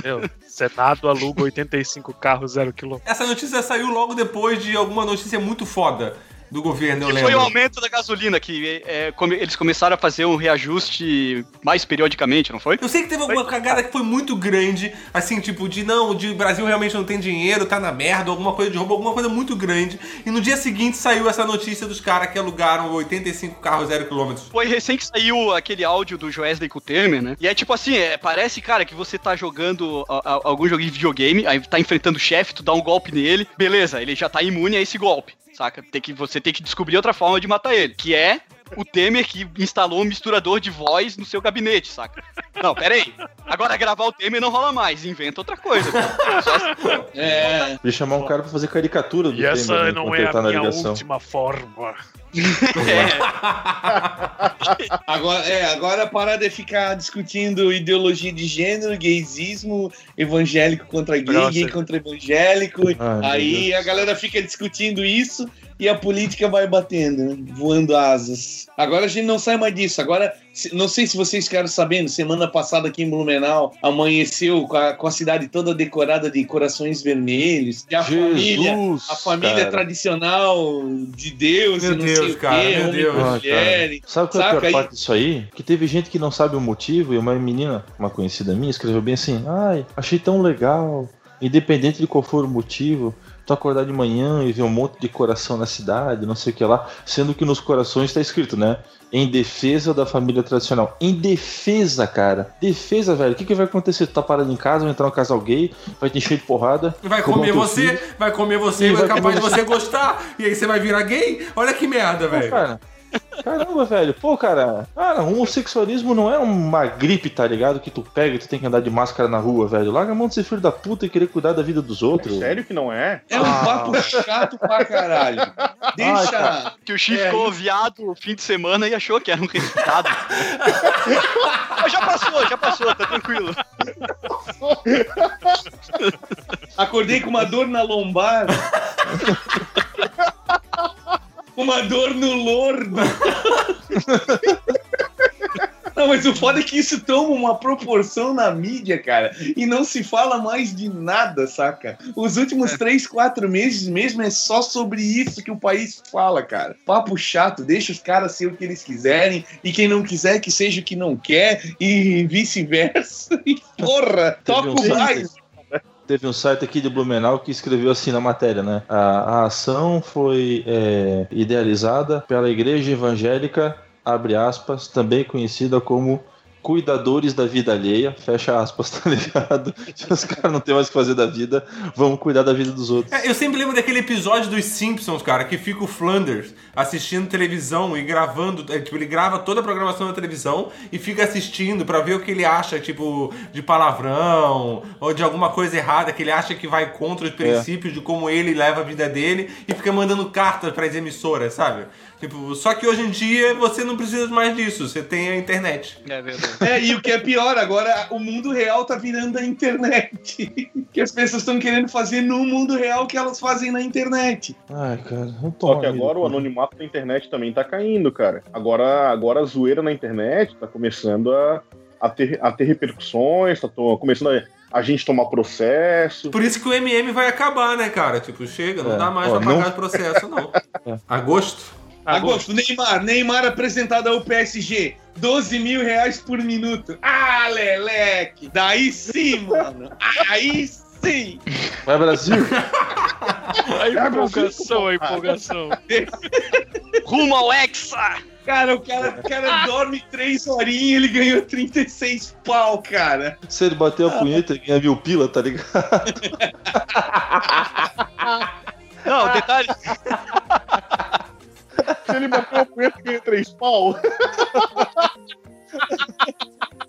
S4: Meu, Senado aluga 85 carros zero quilômetro.
S3: Essa notícia saiu logo depois de alguma notícia muito foda do governo, eu
S6: Que
S3: lembro.
S6: foi o aumento da gasolina, que é, come- eles começaram a fazer um reajuste mais periodicamente, não foi?
S3: Eu sei que teve alguma cagada que foi muito grande, assim, tipo, de não, de Brasil realmente não tem dinheiro, tá na merda, alguma coisa de roubo, alguma coisa muito grande. E no dia seguinte saiu essa notícia dos caras que alugaram 85 carros zero quilômetros.
S6: Foi recém que saiu aquele áudio do Joesley com o Temer, né? E é tipo assim, é, parece, cara, que você tá jogando a- a- algum joguinho de videogame, aí tá enfrentando o chefe, tu dá um golpe nele, beleza, ele já tá imune a esse golpe, saca? Tem que, você tem que descobrir outra forma de matar ele, que é o Temer que instalou um misturador de voz no seu gabinete, saca? Não, pera aí. Agora gravar o Temer não rola mais, inventa outra coisa. Só.
S8: É.
S5: Ele chamar um cara pra fazer caricatura do
S4: E essa
S5: Temer, né,
S4: não
S5: enquanto
S4: é a minha
S5: ligação.
S4: última forma.
S8: Agora, é, agora a parada é ficar discutindo ideologia de gênero, gaysismo, evangélico contra gay,
S4: Nossa.
S8: gay contra evangélico.
S5: Ai,
S8: aí a galera fica discutindo isso e a política vai batendo, né, voando asas. Agora a gente não sai mais disso. Agora, não sei se vocês ficaram sabendo, semana passada aqui em Blumenau amanheceu com a, com a cidade toda decorada de corações vermelhos. E a família,
S5: Jesus,
S8: a família
S5: cara.
S8: tradicional de Deus,
S3: Meu
S8: não
S3: Deus,
S8: sei o
S3: cara,
S8: quê,
S3: meu
S8: homem
S3: Deus.
S5: Ah,
S8: mulher. e-
S5: Sabe qual é a pior parte disso aí? Que teve gente que não sabe o motivo e uma menina, uma conhecida minha, escreveu bem assim: Ai, achei tão legal, independente de qual for o motivo, tu acordar de manhã e ver um monte de coração na cidade, não sei o que lá, sendo que nos corações tá escrito, né? Em defesa da família tradicional. Em defesa, cara. Defesa, velho. O que, que vai acontecer? Tu tá parado em casa, vai entrar um casal gay, vai te encher de porrada.
S3: Vai comer você,
S5: filho.
S3: vai comer você vai
S5: vai
S3: capaz de
S5: comer
S3: você gostar. E aí você vai virar gay? Olha que merda, velho.
S5: cara. Caramba, velho. Pô, cara. Cara, homossexualismo não é uma gripe, tá ligado? Que tu pega e tu tem que andar de máscara na rua, velho. Larga a mão de ser filho da puta e querer cuidar da vida dos outros.
S7: Sério que não é?
S8: É um
S5: Ah.
S8: papo chato pra caralho. Deixa.
S6: Que o X
S8: É,
S6: ficou viado o fim de semana e achou que era um resultado. Mas já passou, já passou, tá tranquilo.
S8: Acordei com uma dor na lombar. uma dor no lordo. Não, mas o foda é que isso toma uma proporção na mídia, cara, e não se fala mais de nada, saca? Os últimos três, quatro meses mesmo é só sobre isso que o país fala, cara. Papo chato, deixa os caras ser o que eles quiserem, e quem não quiser que seja o que não quer, e vice-versa. E porra, toca o baile.
S5: Teve um site aqui de Blumenau que escreveu assim na matéria, né? A, a ação foi é, idealizada pela Igreja Evangélica, abre aspas, também conhecida como cuidadores da vida alheia, fecha aspas, tá ligado? Os caras não têm mais o que fazer da vida, vamos cuidar da vida dos outros.
S3: É, eu sempre lembro daquele episódio dos Simpsons, cara, que fica o Flanders assistindo televisão e gravando. é, tipo, ele grava toda a programação da televisão e fica assistindo pra ver o que ele acha, tipo, de palavrão ou de alguma coisa errada que ele acha que vai contra os princípios de como ele leva a vida dele e fica mandando cartas pras emissoras, sabe? Tipo, só que hoje em dia você não precisa mais disso, você tem a internet.
S6: É verdade.
S8: É, e o que é pior, agora o mundo real tá virando a internet. que as pessoas estão querendo fazer no mundo real o que elas fazem na internet.
S5: Ai, cara, vamos
S7: Só
S5: tomar.
S7: que agora o anonimato da internet também tá caindo, cara. Agora, agora a zoeira na internet tá começando a, a, ter, a ter repercussões, tá to- começando a, a gente tomar processo.
S3: Por isso que o MM vai acabar, né, cara? Tipo, chega, não
S5: É,
S3: dá mais
S5: ó,
S3: pra pagar
S5: não-
S3: o processo, não.
S5: É.
S3: Agosto?
S8: Agosto, Neymar, Neymar apresentado ao PSG. 12 mil reais por minuto. Ah, Leleque! Daí sim, mano! Aí sim!
S5: Vai, Brasil!
S4: A empolgação, a empolgação.
S6: Rumo ao Hexa!
S8: Cara, o cara, o cara dorme três horinhas e ele ganhou 36 pau, cara.
S5: Se ele bater a punheta, ele ganha mil pila, tá ligado?
S6: Não, detalhe.
S7: Se ele bateu a punheta e ganha três pau.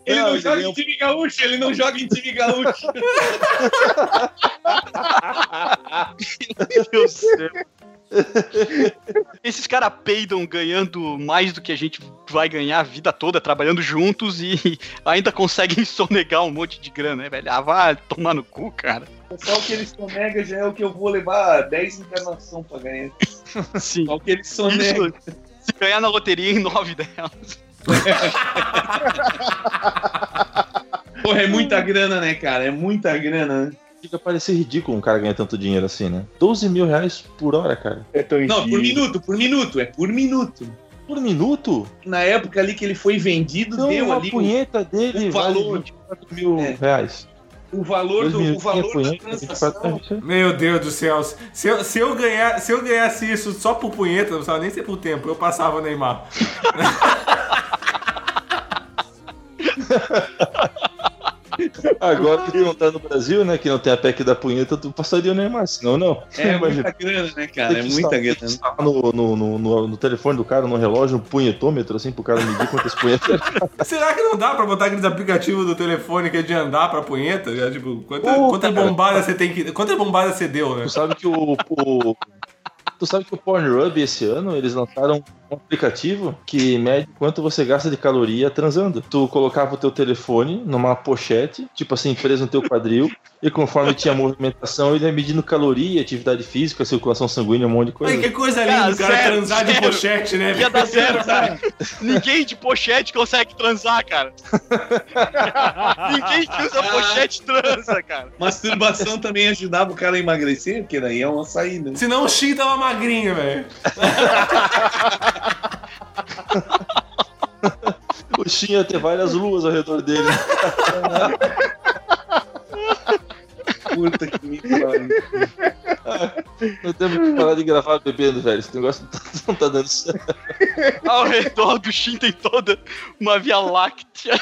S8: Ele não,
S5: Não, ele
S8: joga
S5: ganhou-
S8: em time gaúcho, ele não joga em time gaúcho.
S4: Meu Deus do céu.
S6: esses caras peidam ganhando mais do que a gente vai ganhar a vida toda trabalhando juntos e ainda conseguem sonegar um monte de grana, né, velho? Ah, vai tomar no cu, cara.
S8: Só o que eles sonegam já é o que eu vou levar 10 encarnação pra ganhar.
S6: Sim.
S8: Só o que eles sonegam.
S6: Isso, se ganhar na loteria em nove delas.
S8: Porra, é muita grana, né, cara? É muita grana, né?
S5: Fica parecer ridículo um cara ganhar tanto dinheiro assim, né? 12 mil reais por hora, cara.
S7: É tão
S8: Não, por minuto, por minuto, é por minuto.
S5: Por minuto?
S8: Na época ali que ele foi vendido,
S5: Então
S8: deu
S5: a
S8: ali o,
S5: punheta dele
S8: o
S5: vale
S8: valor.
S5: 24 mil
S8: É.
S5: reais.
S8: O valor, do, o valor da transação.
S5: 24
S3: Meu Deus do céu. Se eu, se, eu ganhar, se eu ganhasse isso só por punheta, não precisava nem ser por tempo, eu passava o Neymar.
S5: Agora que não tá no Brasil, né? Que não tem a PEC da punheta, tu passaria o Neymar, senão não.
S8: É
S5: Imagina.
S8: muita grana, né, cara? É muita grana.
S5: estar No, no, no, no- no telefone do cara, no relógio, um punhetômetro, assim, pro cara medir quantas punhetas.
S3: Será que não dá pra botar aqueles aplicativos do telefone que é de andar pra punheta? Já, tipo, quanta, bombadas você tem que. Quantas bombadas você deu, né?
S5: Tu sabe que o. tu sabe que o Pornhub esse ano eles lançaram um aplicativo que mede quanto você gasta de caloria transando. Tu colocava o teu telefone numa pochete, tipo assim, preso no teu quadril, e conforme tinha movimentação, ele ia medindo caloria, atividade física, circulação sanguínea, um monte de
S3: Ai,
S5: coisa.
S3: que coisa linda
S6: Cara,
S3: o cara
S6: zero,
S3: transar de
S6: zero.
S3: pochete, né?
S6: Ia dar zero, cara. Ninguém de pochete consegue transar, cara. Ninguém que usa pochete transa, cara.
S8: Masturbação também ajudava o cara a emagrecer, porque daí é uma saída.
S3: Senão o Xi tava magrinho, velho.
S5: O Shin ia ter várias luas ao redor dele.
S8: Puta que me pariu.
S5: Nós temos que parar de gravar bebendo, velho. Esse negócio não tá, não tá dando certo.
S6: Ao redor do Shin tem toda uma via láctea.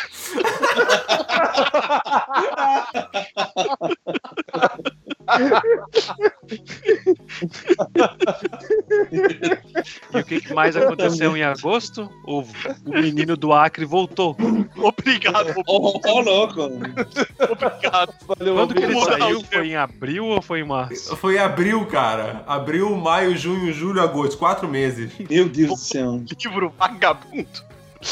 S4: E o que mais aconteceu em agosto? O, o menino do Acre voltou.
S6: Obrigado,
S8: Ô, ô, louco.
S6: obrigado.
S5: Valeu,
S4: Quando que ele saiu? Foi em abril ou foi em março?
S3: Foi em abril, cara. Abril, maio, junho, julho, agosto. Quatro meses.
S8: Meu Deus do céu.
S6: Livro vagabundo.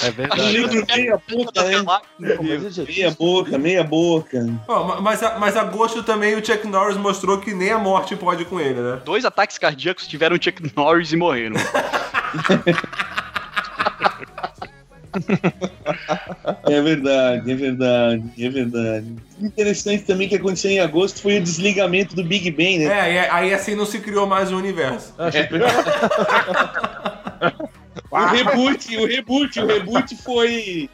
S4: É verdade.
S8: Livro meia boca, né?
S5: Ele já
S8: Meia boca, meia boca.
S3: Ma- mas, a- mas agosto também o Chuck Norris mostrou que nem a morte pode com ele, né?
S6: Dois ataques cardíacos tiveram Chuck Norris e morreram.
S8: É verdade, é verdade, é verdade. Interessante também que aconteceu em agosto foi o desligamento do Big Bang, né?
S3: É, aí, aí assim não se criou mais o universo.
S8: O reboot, o reboot, o reboot foi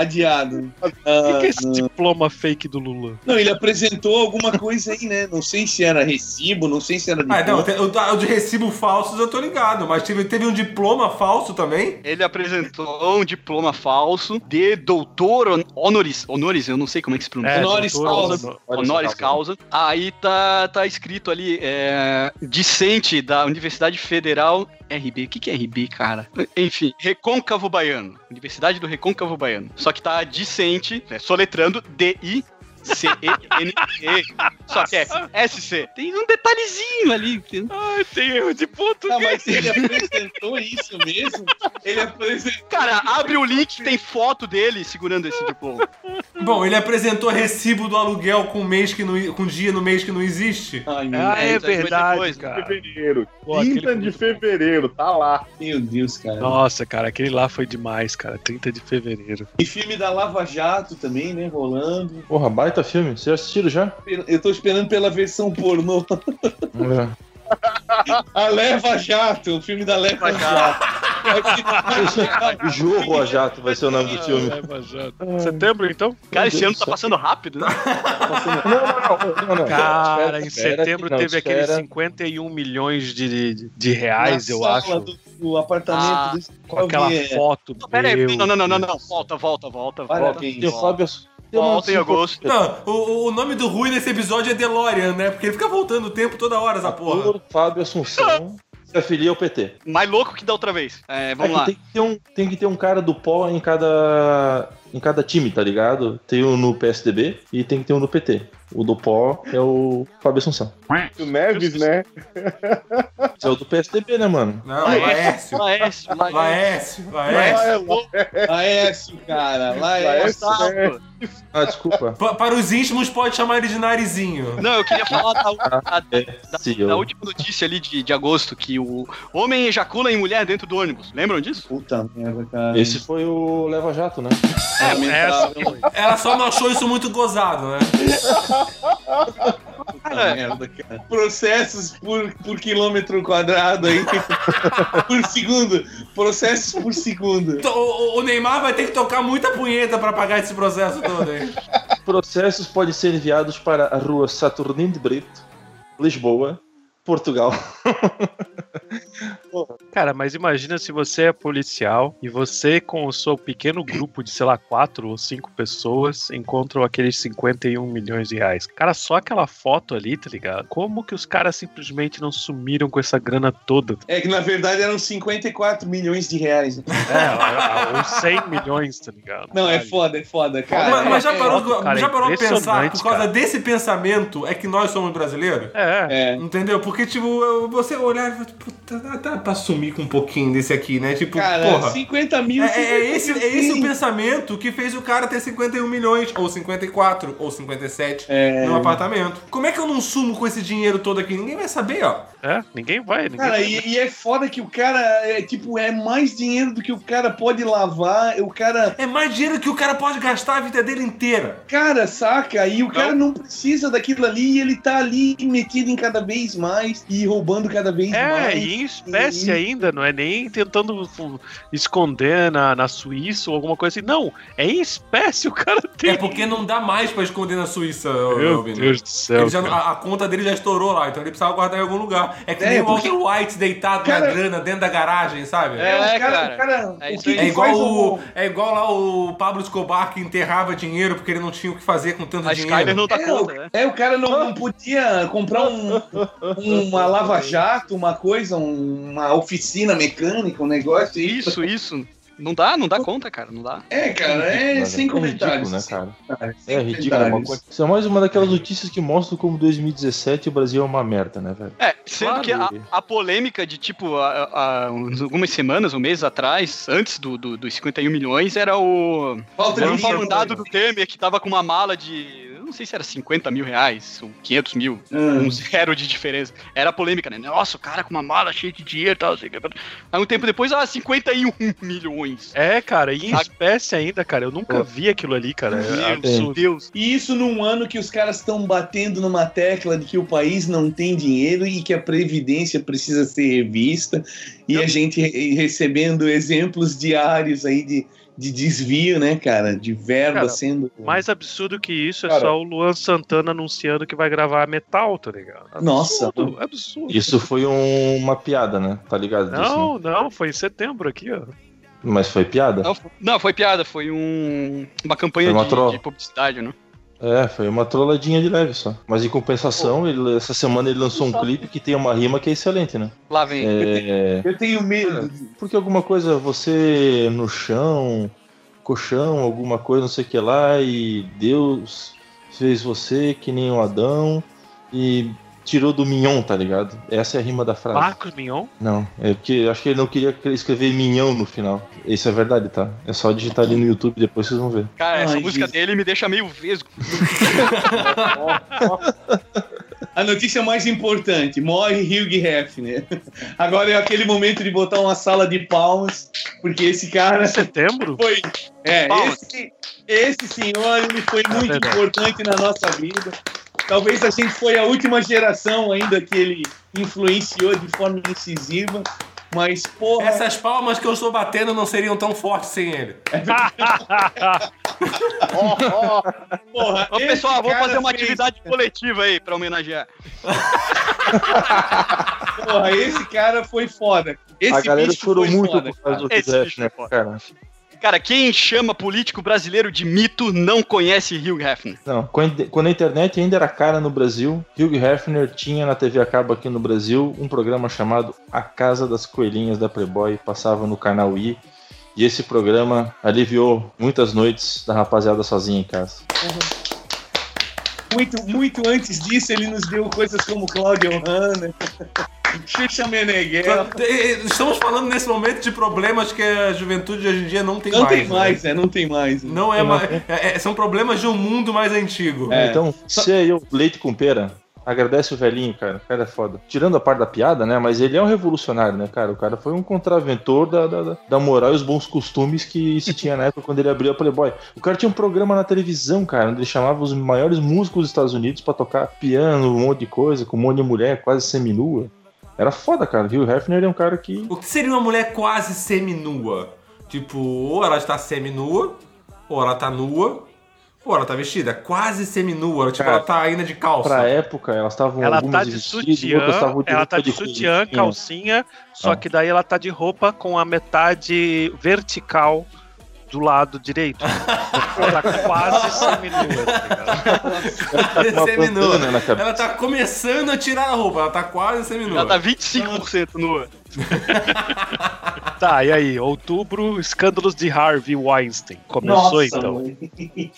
S8: adiado.
S4: O que,
S8: Ah,
S4: que é esse
S8: não.
S4: diploma fake do Lula?
S8: Não, ele apresentou alguma coisa aí, né? Não sei se era recibo, não sei se era
S3: Ah, não, o, o de recibo falsos eu tô ligado, mas teve, teve um diploma falso também?
S6: Ele apresentou um diploma falso de doutor hon- honoris. Honoris, eu não sei como é que se pronuncia.
S8: Honoris
S4: doutor,
S8: causa.
S4: no-
S6: Honoris causa. Aí tá, tá escrito ali, é, discente da Universidade Federal RB. O que, que é RB, cara? Enfim, Recôncavo Baiano. Universidade do Recôncavo Baiano. Só que tá discente, né, soletrando D-I. C-E-N-E. Só que é SC. Tem um detalhezinho ali.
S4: Ai, tem erro de ponto.
S8: Ah, mas ele apresentou isso mesmo? Ele apresentou.
S6: Cara, abre o link, tem foto dele segurando esse diploma.
S3: Bom, ele apresentou recibo do aluguel com mês que não, com dia no mês que não existe.
S8: Ai, meu,
S4: Ah, é
S6: foi
S4: verdade,
S6: depois,
S4: cara.
S7: Fevereiro.
S4: Pô,
S7: 30
S4: aquele-
S7: de fevereiro, tá lá.
S8: meu Deus, cara.
S4: Nossa, cara, aquele lá foi demais, cara. 30 de fevereiro.
S8: E filme da Lava Jato também, né? Rolando.
S5: Porra, baita filme. Vocês assistiram já?
S8: Eu tô esperando pela versão pornô. A Leva Jato, o filme da Leva Jato.
S5: O Jorro a Jato vai ser o nome do filme.
S4: Setembro, então?
S6: Cara, esse ano tá passando rápido, né?
S5: Não, não, não, não, não.
S4: Cara,
S5: Espera,
S4: em setembro teve aqueles 51 milhões de, de, reais,
S8: Na
S4: eu
S8: sala
S4: acho.
S8: Do, do apartamento
S6: Ah,
S8: desse
S4: Com aquela
S8: é,
S4: foto.
S6: Pera aí, não, não, não, não. Volta, volta, volta, volta.
S5: E Fábio. Eu não
S6: Volta em agosto.
S3: Não, o, o nome do Rui nesse episódio é DeLorean, né? Porque ele fica voltando o tempo toda hora, essa porra.
S5: Fábio Assunção se afilia ao PT.
S6: Mais louco que da outra vez. É,
S5: É
S6: vamos
S5: que
S6: lá.
S5: tem, que ter um, tem que ter um cara do pó em cada em cada time, tá ligado? Tem um no PSDB e tem que ter um no PT. O do pó é o Fábio Assunção.
S7: O Neves, né?
S5: Esse é o do PSDB, né, mano?
S3: Não, Laércio.
S6: Laércio,
S3: Laércio, Laércio.
S8: Laércio, cara. Laércio.
S7: Laércio, né?
S5: Ah, desculpa.
S3: Pa- Para os íntimos, pode chamar ele de narizinho.
S6: Não, eu queria falar da, da- da- da
S5: eu-
S6: última notícia ali de, de agosto, que o homem ejacula em mulher dentro do ônibus. Lembram disso?
S8: Puta merda, cara.
S5: Esse foi o Leva Jato, né?
S4: É,
S8: Lamentável.
S3: Ela só não achou isso muito gozado, né?
S8: Merda, cara. Processos por, por quilômetro quadrado aí. por segundo. Processos por segundo.
S3: Então, O, o- o Neymar vai ter que tocar muita punheta pra pagar esse processo todo aí.
S5: Processos podem ser enviados para a rua Saturnino de Brito, Lisboa, Portugal.
S4: Cara, mas imagina se você é policial e você, com o seu pequeno grupo de, sei lá, quatro ou cinco pessoas, encontram aqueles 51 milhões de reais. Cara, só aquela foto ali, tá ligado? Como que os caras simplesmente não sumiram com essa grana toda?
S8: É que na verdade eram 54 milhões de reais. né?
S4: É, ou 100 milhões, tá ligado?
S8: Não, é foda, é foda, cara.
S3: mas, mas já
S8: É-
S3: parou,
S4: cara,
S3: já parou pra pensar, por causa
S4: cara.
S3: desse pensamento, é que nós somos brasileiros?
S4: É.
S8: É.
S3: Entendeu? Porque, tipo, você olhar e falar, tá, tá, tá pra sumir com um pouquinho desse aqui, né? Tipo,
S8: Cara,
S3: porra.
S8: 50 mil.
S3: É, é esse, é esse o pensamento que fez o cara ter 51 milhões, ou 54, ou 57
S8: É.
S3: no apartamento. Como é que eu não sumo com esse dinheiro todo aqui? Ninguém vai saber, ó.
S4: É, ninguém vai. Ninguém
S8: Cara,
S4: vai.
S8: e, e é foda que o cara, é, tipo, é mais dinheiro do que o cara pode lavar. O cara,
S3: É mais dinheiro que o cara pode gastar a vida dele inteira.
S8: cara, saca? E o cara não precisa daquilo ali e ele tá ali metido em cada vez mais e roubando cada vez
S4: É,
S8: mais.
S4: e em espécie
S8: E-
S4: ainda, não é nem tentando esconder na, na Suíça ou alguma coisa assim. Não, é em espécie o cara tem.
S3: É porque não dá mais pra esconder na Suíça,
S4: Meu. Deus do céu.
S3: Ele já- a, a conta dele já estourou lá, então ele precisava guardar em algum lugar. É que
S8: É,
S3: nem o
S8: porque-
S3: Walter White deitado
S8: Cara-
S3: na grana dentro da garagem, sabe?
S6: É,
S8: o cara,
S6: cara. É
S8: o que.
S3: É
S8: que
S3: igual, o,
S8: o-
S3: é igual lá o Pablo Escobar que enterrava dinheiro porque ele não tinha o que fazer com tanto
S6: A
S3: dinheiro.
S6: Skyler não tá
S8: É,
S6: conta,
S8: o-
S6: né?
S8: É, o cara não, não podia comprar um, uma lava-jato, uma coisa, um- uma oficina mecânica, um negócio. e-
S6: Isso, isso. Não dá, não dá conta, cara, não dá.
S8: É, cara, é sem comentários.
S5: ridículo, né, cara? É ridículo. É, uma coisa- Isso é mais uma daquelas notícias que mostram como 2017 o Brasil é uma merda, né, velho?
S6: É, sendo
S5: Claro.
S6: que a, a polêmica de, tipo, a- a- uns- algumas semanas, um mês atrás, antes do, do- dos 51 milhões, era o.
S8: Falta dinheiro.
S6: mandado do Temer que tava com uma mala de. Eu Não sei se era 50 mil reais ou 500 mil,
S8: Hum.
S6: um zero de diferença. Era polêmica, né? Nossa, o cara com uma mala cheia de dinheiro e tal. Assim, aí um tempo depois, ah, 51 milhões.
S4: É, cara, e em
S6: Sabe?
S4: espécie ainda, cara. Eu nunca vi aquilo ali, cara. É
S6: Meu
S4: absurdo.
S6: Deus.
S8: E isso num ano que os caras estão batendo numa tecla de que o país não tem dinheiro e que a Previdência precisa ser revista. E a gente re- recebendo exemplos diários aí de, de desvio, né, cara? De verba
S4: Cara,
S8: sendo.
S4: Mais absurdo que isso é
S7: Cara.
S4: só o Luan Santana anunciando que vai gravar metal, tá ligado?
S8: Nossa.
S4: Absurdo, absurdo.
S5: Isso foi um- uma piada, né? Tá ligado disso? né?
S4: Não, não, foi em setembro aqui, ó.
S5: Mas foi piada?
S6: Não, foi- não, foi piada, foi um, uma campanha
S5: Foi uma
S6: de, de publicidade, né?
S5: É, foi uma trolladinha de leve só. Mas em compensação, ele- essa semana ele lançou um clipe que tem uma rima que é excelente, né?
S6: Lá vem.
S5: É,
S8: Eu tenho medo.
S5: porque alguma coisa, você no chão, colchão, alguma coisa, não sei o que lá, e Deus fez você que nem um Adão e tirou do mignon, tá ligado? Essa é a rima da frase.
S4: Marcos Mignon?
S5: Não, é porque acho que ele não queria escrever minhão no final. Isso é verdade, tá? É só digitar ali no YouTube, depois vocês vão ver.
S6: Cara, essa
S8: Ai,
S6: música
S8: Jesus.
S6: dele me deixa meio vesgo.
S8: A notícia mais importante: morre Hugh Hefner. Agora é aquele momento de botar uma sala de palmas, porque esse cara
S4: Setembro?
S8: foi. É,
S6: Palmas.
S8: esse, esse senhor ele foi muito
S4: verdade.
S8: importante na nossa vida. Talvez a gente foi a última geração ainda que ele influenciou de forma incisiva. Mas, porra,
S3: Essas palmas que eu estou batendo não seriam tão fortes sem ele.
S8: porra.
S6: Ô, pessoal, vamos
S8: cara
S6: fazer uma
S8: fez-
S6: atividade coletiva aí pra homenagear.
S8: Porra, esse cara foi foda. Esse
S5: a galera
S8: bicho
S5: chorou
S8: foi
S5: muito
S8: foda,
S5: por causa do
S6: bicho
S5: Hefner,
S6: foi foda.
S5: cara.
S6: Cara, quem chama político brasileiro de mito não conhece Hugh Hefner.
S5: Não, quando a internet ainda era cara no Brasil, Hugh Hefner tinha na TV a cabo aqui no Brasil um programa chamado A Casa das Coelhinhas da Playboy, passava no canal I. E esse programa aliviou muitas noites da rapaziada sozinha em casa.
S8: Muito, muito antes disso, ele nos deu coisas como Claudio Hanna, Xuxa Meneghel.
S3: Estamos falando nesse momento de problemas que a juventude de hoje em dia não tem
S8: Não
S3: mais.
S8: tem
S3: né?
S8: mais, é, não tem mais.
S3: Não é mais. é- é- são problemas de um mundo mais antigo.
S8: É.
S5: Então, se aí o leite com pera, agradece o velhinho, cara. O cara é foda. Tirando a parte da piada, né? Mas ele é um revolucionário, né, cara? O cara foi um contraventor da, da, da- da moral e os bons costumes que se tinha na época quando ele abriu a Playboy. O cara tinha um programa na televisão, cara, onde ele chamava os maiores músicos dos Estados Unidos pra tocar piano, um monte de coisa, com um monte de mulher quase seminua. Era foda, cara. Viu? O Hefner é um cara que.
S3: O que seria uma mulher quase seminua? Tipo, ou ela está seminua, ou ela tá nua, ou ela tá vestida. Quase seminua. Tipo,
S5: Cara,
S3: ela tá ainda de calça.
S5: Pra época, elas estavam
S4: Ela tá de
S5: vestidas,
S4: sutiã, ela tá de sutiã,
S5: cozinha.
S4: calcinha, só
S5: Ah.
S4: que daí ela tá de roupa com a metade vertical do lado direito. ela tá quase seminua, tá ligado?
S5: Tá com uma
S3: Seminua. Ela tá começando a tirar a roupa, ela tá quase seminua.
S6: Ela tá 25% nua.
S4: Tá, e aí? Outubro, escândalos de Harvey Weinstein. Começou então.
S8: mano.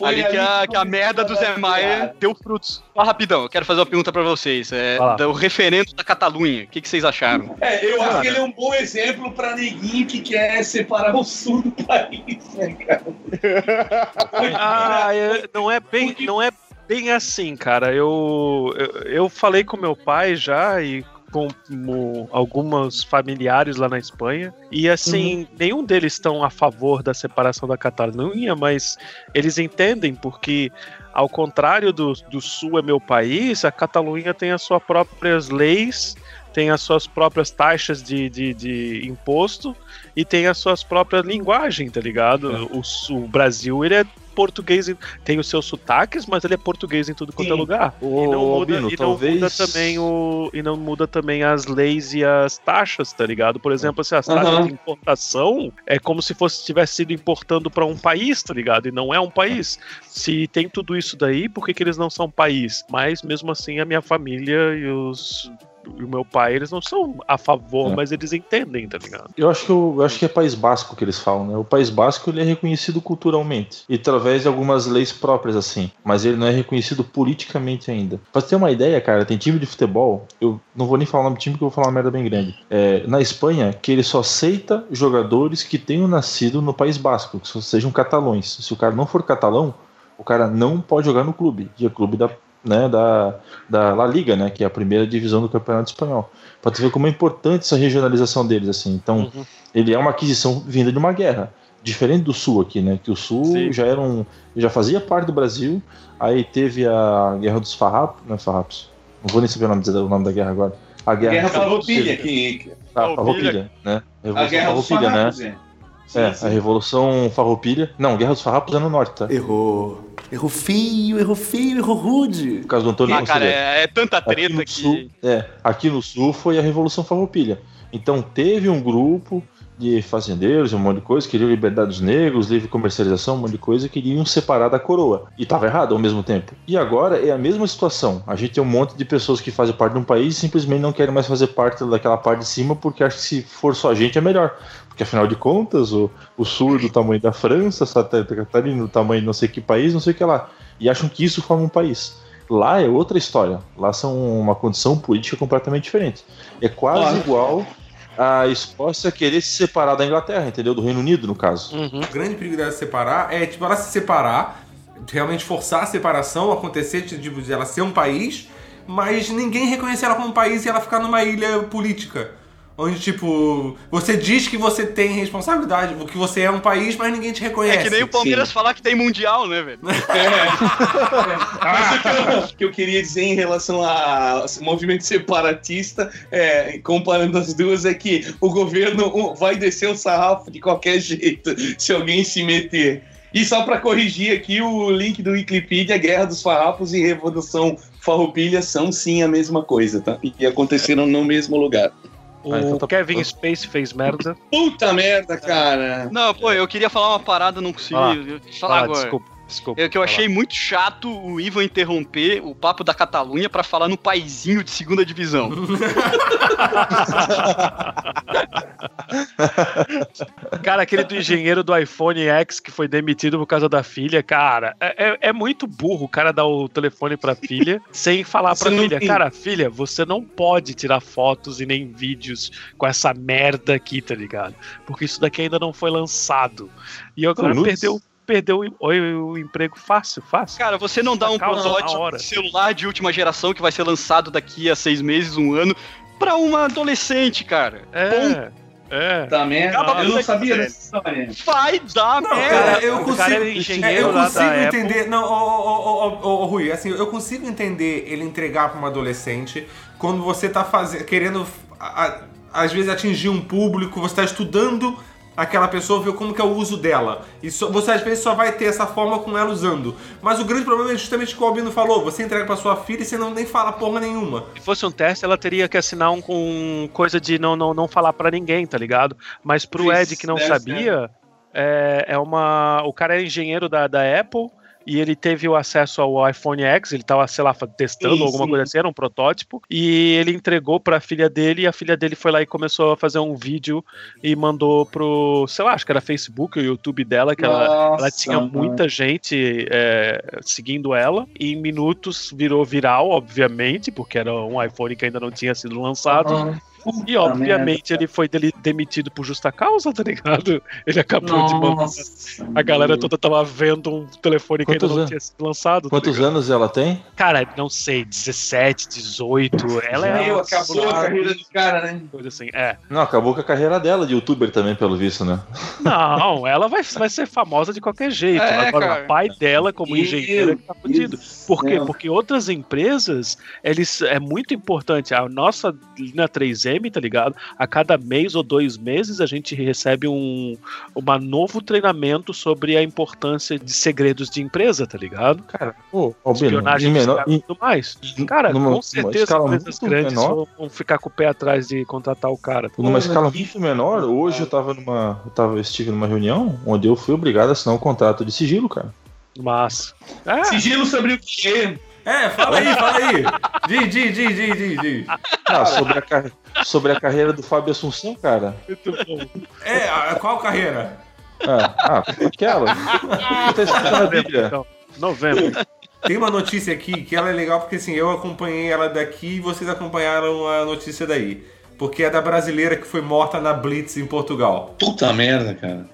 S6: ali que a, que a merda do Zé Maia deu frutos. Só rapidão, eu quero fazer uma pergunta pra vocês. É, do referendo da Catalunha. O que, que vocês acharam?
S8: É, eu acho que ele é um bom exemplo pra neguinho que quer separar o sul do país, né, cara?
S4: Ah, é- não é bem, não é bem assim, cara. Eu, eu, eu falei com meu pai já e com mo- alguns familiares lá na Espanha. E assim nenhum deles estão a favor da separação da Catalunha, mas eles entendem porque ao contrário do, do Sul é meu país, a Catalunha tem as suas próprias leis, tem as suas próprias taxas de, de, de imposto e tem as suas próprias linguagens, tá ligado? O, Sul- o Brasil, ele é português, em- tem os seus sotaques, mas ele é português em tudo quanto é
S8: Sim.
S4: lugar.
S5: Ô,
S4: e não, muda,
S5: Albino,
S4: e não
S5: talvez-
S4: muda também o e não muda também as leis e as taxas, tá ligado? Por exemplo, assim, as taxas
S8: Aham.
S4: de importação é como se fosse tivesse sido importando para um país, tá ligado? E não é um país. Se tem tudo isso daí, por que, que eles não são país? Mas mesmo assim, a minha família e os e o meu pai, eles não são a favor,
S5: É.
S4: mas eles entendem, tá ligado?
S5: Eu acho que eu, eu acho que é País Basco que eles falam, né? O País Basco ele é reconhecido culturalmente e através de algumas leis próprias assim, mas ele não é reconhecido politicamente ainda. Pra você ter uma ideia, cara, tem time de futebol, eu não vou nem falar o nome do time porque eu vou falar uma merda bem grande. É, na Espanha, que ele só aceita jogadores que tenham nascido no País Basco, que sejam catalões. Se o cara não for catalão, o cara não pode jogar no clube, que é o clube da né, da, da La Liga, né, que é a primeira divisão do Campeonato Espanhol. Pra tu ver como é importante essa regionalização deles, assim. Então,
S4: Uhum.
S5: ele é uma aquisição vinda de uma guerra. Diferente do Sul aqui, né? Que o Sul
S4: Sim.
S5: já era um. já fazia parte do Brasil. Aí teve a Guerra dos Farrapos. Não é Farrapos. Não vou nem saber o nome, da- o nome da guerra agora. A Guerra,
S8: Guerra Farroupilha, que...
S5: Ah,
S6: Farroupilha.
S5: Né?
S8: A Guerra
S5: Farroupilha, né?
S8: É. Sim,
S5: É,
S8: sim.
S5: a Revolução Farroupilha. Não, Guerra dos Farrapos é no norte, tá?
S9: Errou. Errou feio, errou feio, errou rude.
S5: Por causa do Antônio
S6: Ah, cara, é, é tanta
S5: Aqui
S6: treta
S5: no,
S6: que.
S5: sul, é, aqui no sul foi a Revolução Farroupilha. Então teve um grupo de fazendeiros, um monte de coisa, queriam liberdade dos negros, livre comercialização, um monte de coisa, queriam separar da coroa. E estava errado ao mesmo tempo. E agora é a mesma situação. A gente tem um monte de pessoas que fazem parte de um país e simplesmente não querem mais fazer parte daquela parte de cima porque acham que se for só a gente é melhor. Porque afinal de contas, o, o sul do tamanho da França, Santa Catarina do tamanho de não sei que país, não sei o que lá. E acham que isso forma um país. Lá é outra história. Lá são uma condição política completamente diferente. É quase
S8: Olha.
S5: igual a Escócia querer se separar da Inglaterra, entendeu? Do Reino Unido, no caso.
S4: Uhum.
S3: O grande perigo dela se separar é, tipo, ela se separar, realmente forçar a separação, acontecer, tipo, de ela ser um país, mas ninguém reconhecer ela como um país e ela ficar numa ilha política. Onde, tipo, você diz que você tem responsabilidade, que você é um país, mas ninguém te reconhece.
S6: É que nem o Palmeiras falar que tem mundial, né, velho?
S8: Mas o que eu, que eu queria dizer em relação ao movimento separatista, é, comparando as duas, é que o governo vai descer o sarrafo de qualquer jeito se alguém se meter. E só para corrigir aqui, o link do Wikipedia, Guerra dos Farrapos e Revolução Farroupilha são sim a mesma coisa, tá? E aconteceram no mesmo lugar.
S4: O
S5: Ah, então tá-
S4: Kevin Space fez merda.
S8: Puta merda, cara!
S6: Não, pô, eu queria falar uma parada, não consegui.
S4: Fala.
S6: Eu- Falar
S4: Fala,
S6: agora.
S4: desculpa, desculpa.
S6: É que eu achei muito chato o Ivan interromper o papo da Catalunha pra falar no paizinho de segunda divisão.
S4: Cara, aquele do engenheiro do iPhone X que foi demitido por causa da filha, cara, é, é- é muito burro o cara dar o telefone pra filha sem falar pra filha,
S8: tem-
S4: cara, filha, você não pode tirar fotos e nem vídeos com essa merda aqui, tá ligado? Porque isso daqui ainda não foi lançado. E cara
S5: Nudes?
S4: perdeu, perdeu o, o- o emprego fácil, fácil.
S6: Cara, você não dá um
S4: hora.
S6: protótipo de celular de última geração que vai ser lançado daqui a seis meses, um ano, pra uma adolescente, cara.
S4: É, é.
S8: Tá merda. Eu não sabia dessa história.
S6: Vai dar
S3: Não,
S6: merda.
S3: é, eu
S4: o
S3: consigo,
S4: cara
S3: é, eu consigo entender. Não, ô, ô, ô, ô, ô, ô, Rui, assim, eu consigo entender ele entregar pra uma adolescente quando você tá fazendo, querendo, a- a- às vezes, atingir um público, você tá estudando aquela pessoa, ver como que é o uso dela. E só- você, às vezes, só vai ter essa forma com ela usando. Mas o grande problema é justamente o que o Albino falou: você entrega pra sua filha e você não nem fala porra nenhuma.
S4: Se fosse um teste, ela teria que assinar um com coisa de não, não, não falar pra ninguém, tá ligado? Mas pro
S8: Isso,
S4: Ed que não sabia, é, é uma. O cara é engenheiro da, da Apple e ele teve o acesso ao iPhone X, ele tava, sei lá, testando
S8: Sim,
S4: alguma
S8: sim.
S4: coisa assim, era um protótipo, e ele entregou pra filha dele, e a filha dele foi lá e começou a fazer um vídeo e mandou pro, sei lá, acho que era Facebook ou YouTube dela, que ela, ela
S8: Nossa,
S4: tinha muita gente é, seguindo ela. E em minutos virou viral, obviamente, porque era um iPhone que ainda não tinha sido lançado.
S8: Aham.
S4: E obviamente ele foi dele- demitido por justa causa, tá ligado? Ele acabou de mandar.
S8: Nossa.
S4: A galera toda tava vendo um telefone que ainda
S5: Quantos
S4: não
S5: anos?
S4: tinha sido lançado. tá
S5: Quantos
S4: ligado?
S5: anos ela tem?
S4: Cara, não sei, 17, 18. Ela é.
S8: Meu, acabou a carreira do cara, né?
S4: Coisa assim, é.
S5: Não, acabou com a carreira dela de youtuber também, pelo visto, né?
S4: Não, ela vai, vai ser famosa de qualquer jeito.
S6: É,
S4: Agora,
S6: cara.
S4: o pai dela, como
S8: Meu
S4: engenheiro, é que tá fudido. Por quê? Porque outras empresas, eles é muito importante. A nossa linha 3M, tá ligado? A cada mês ou dois meses a gente recebe um uma novo treinamento sobre a importância de segredos de empresa, tá ligado?
S5: Cara, pô, Albino,
S4: Espionagem
S5: em menor,
S4: e tudo mais. Cara,
S5: numa-
S4: com certeza empresas grandes
S5: menor.
S4: vão, ficar com o pé atrás de contratar o cara. tá
S5: numa escala muito menor, hoje eu tava numa. Eu tava, eu estive numa reunião onde eu fui obrigado a assinar um contrato de sigilo, cara.
S4: Mas. É,
S8: Sigilo sobre o quê?
S3: É, fala aí, fala aí. Diz, diz, diz, diz, diz, diz.
S5: Ah, sobre a, car- sobre a carreira do Fábio Assunção, cara.
S4: muito bom.
S3: É, a- qual carreira?
S5: Ah, ah aquela. Tá escrito na Bíblia.
S4: Então, novembro.
S3: Tem uma notícia aqui que ela é legal porque assim, eu acompanhei ela daqui e vocês acompanharam a notícia daí. Porque é da brasileira que foi morta na Blitz em Portugal.
S8: Puta merda, cara.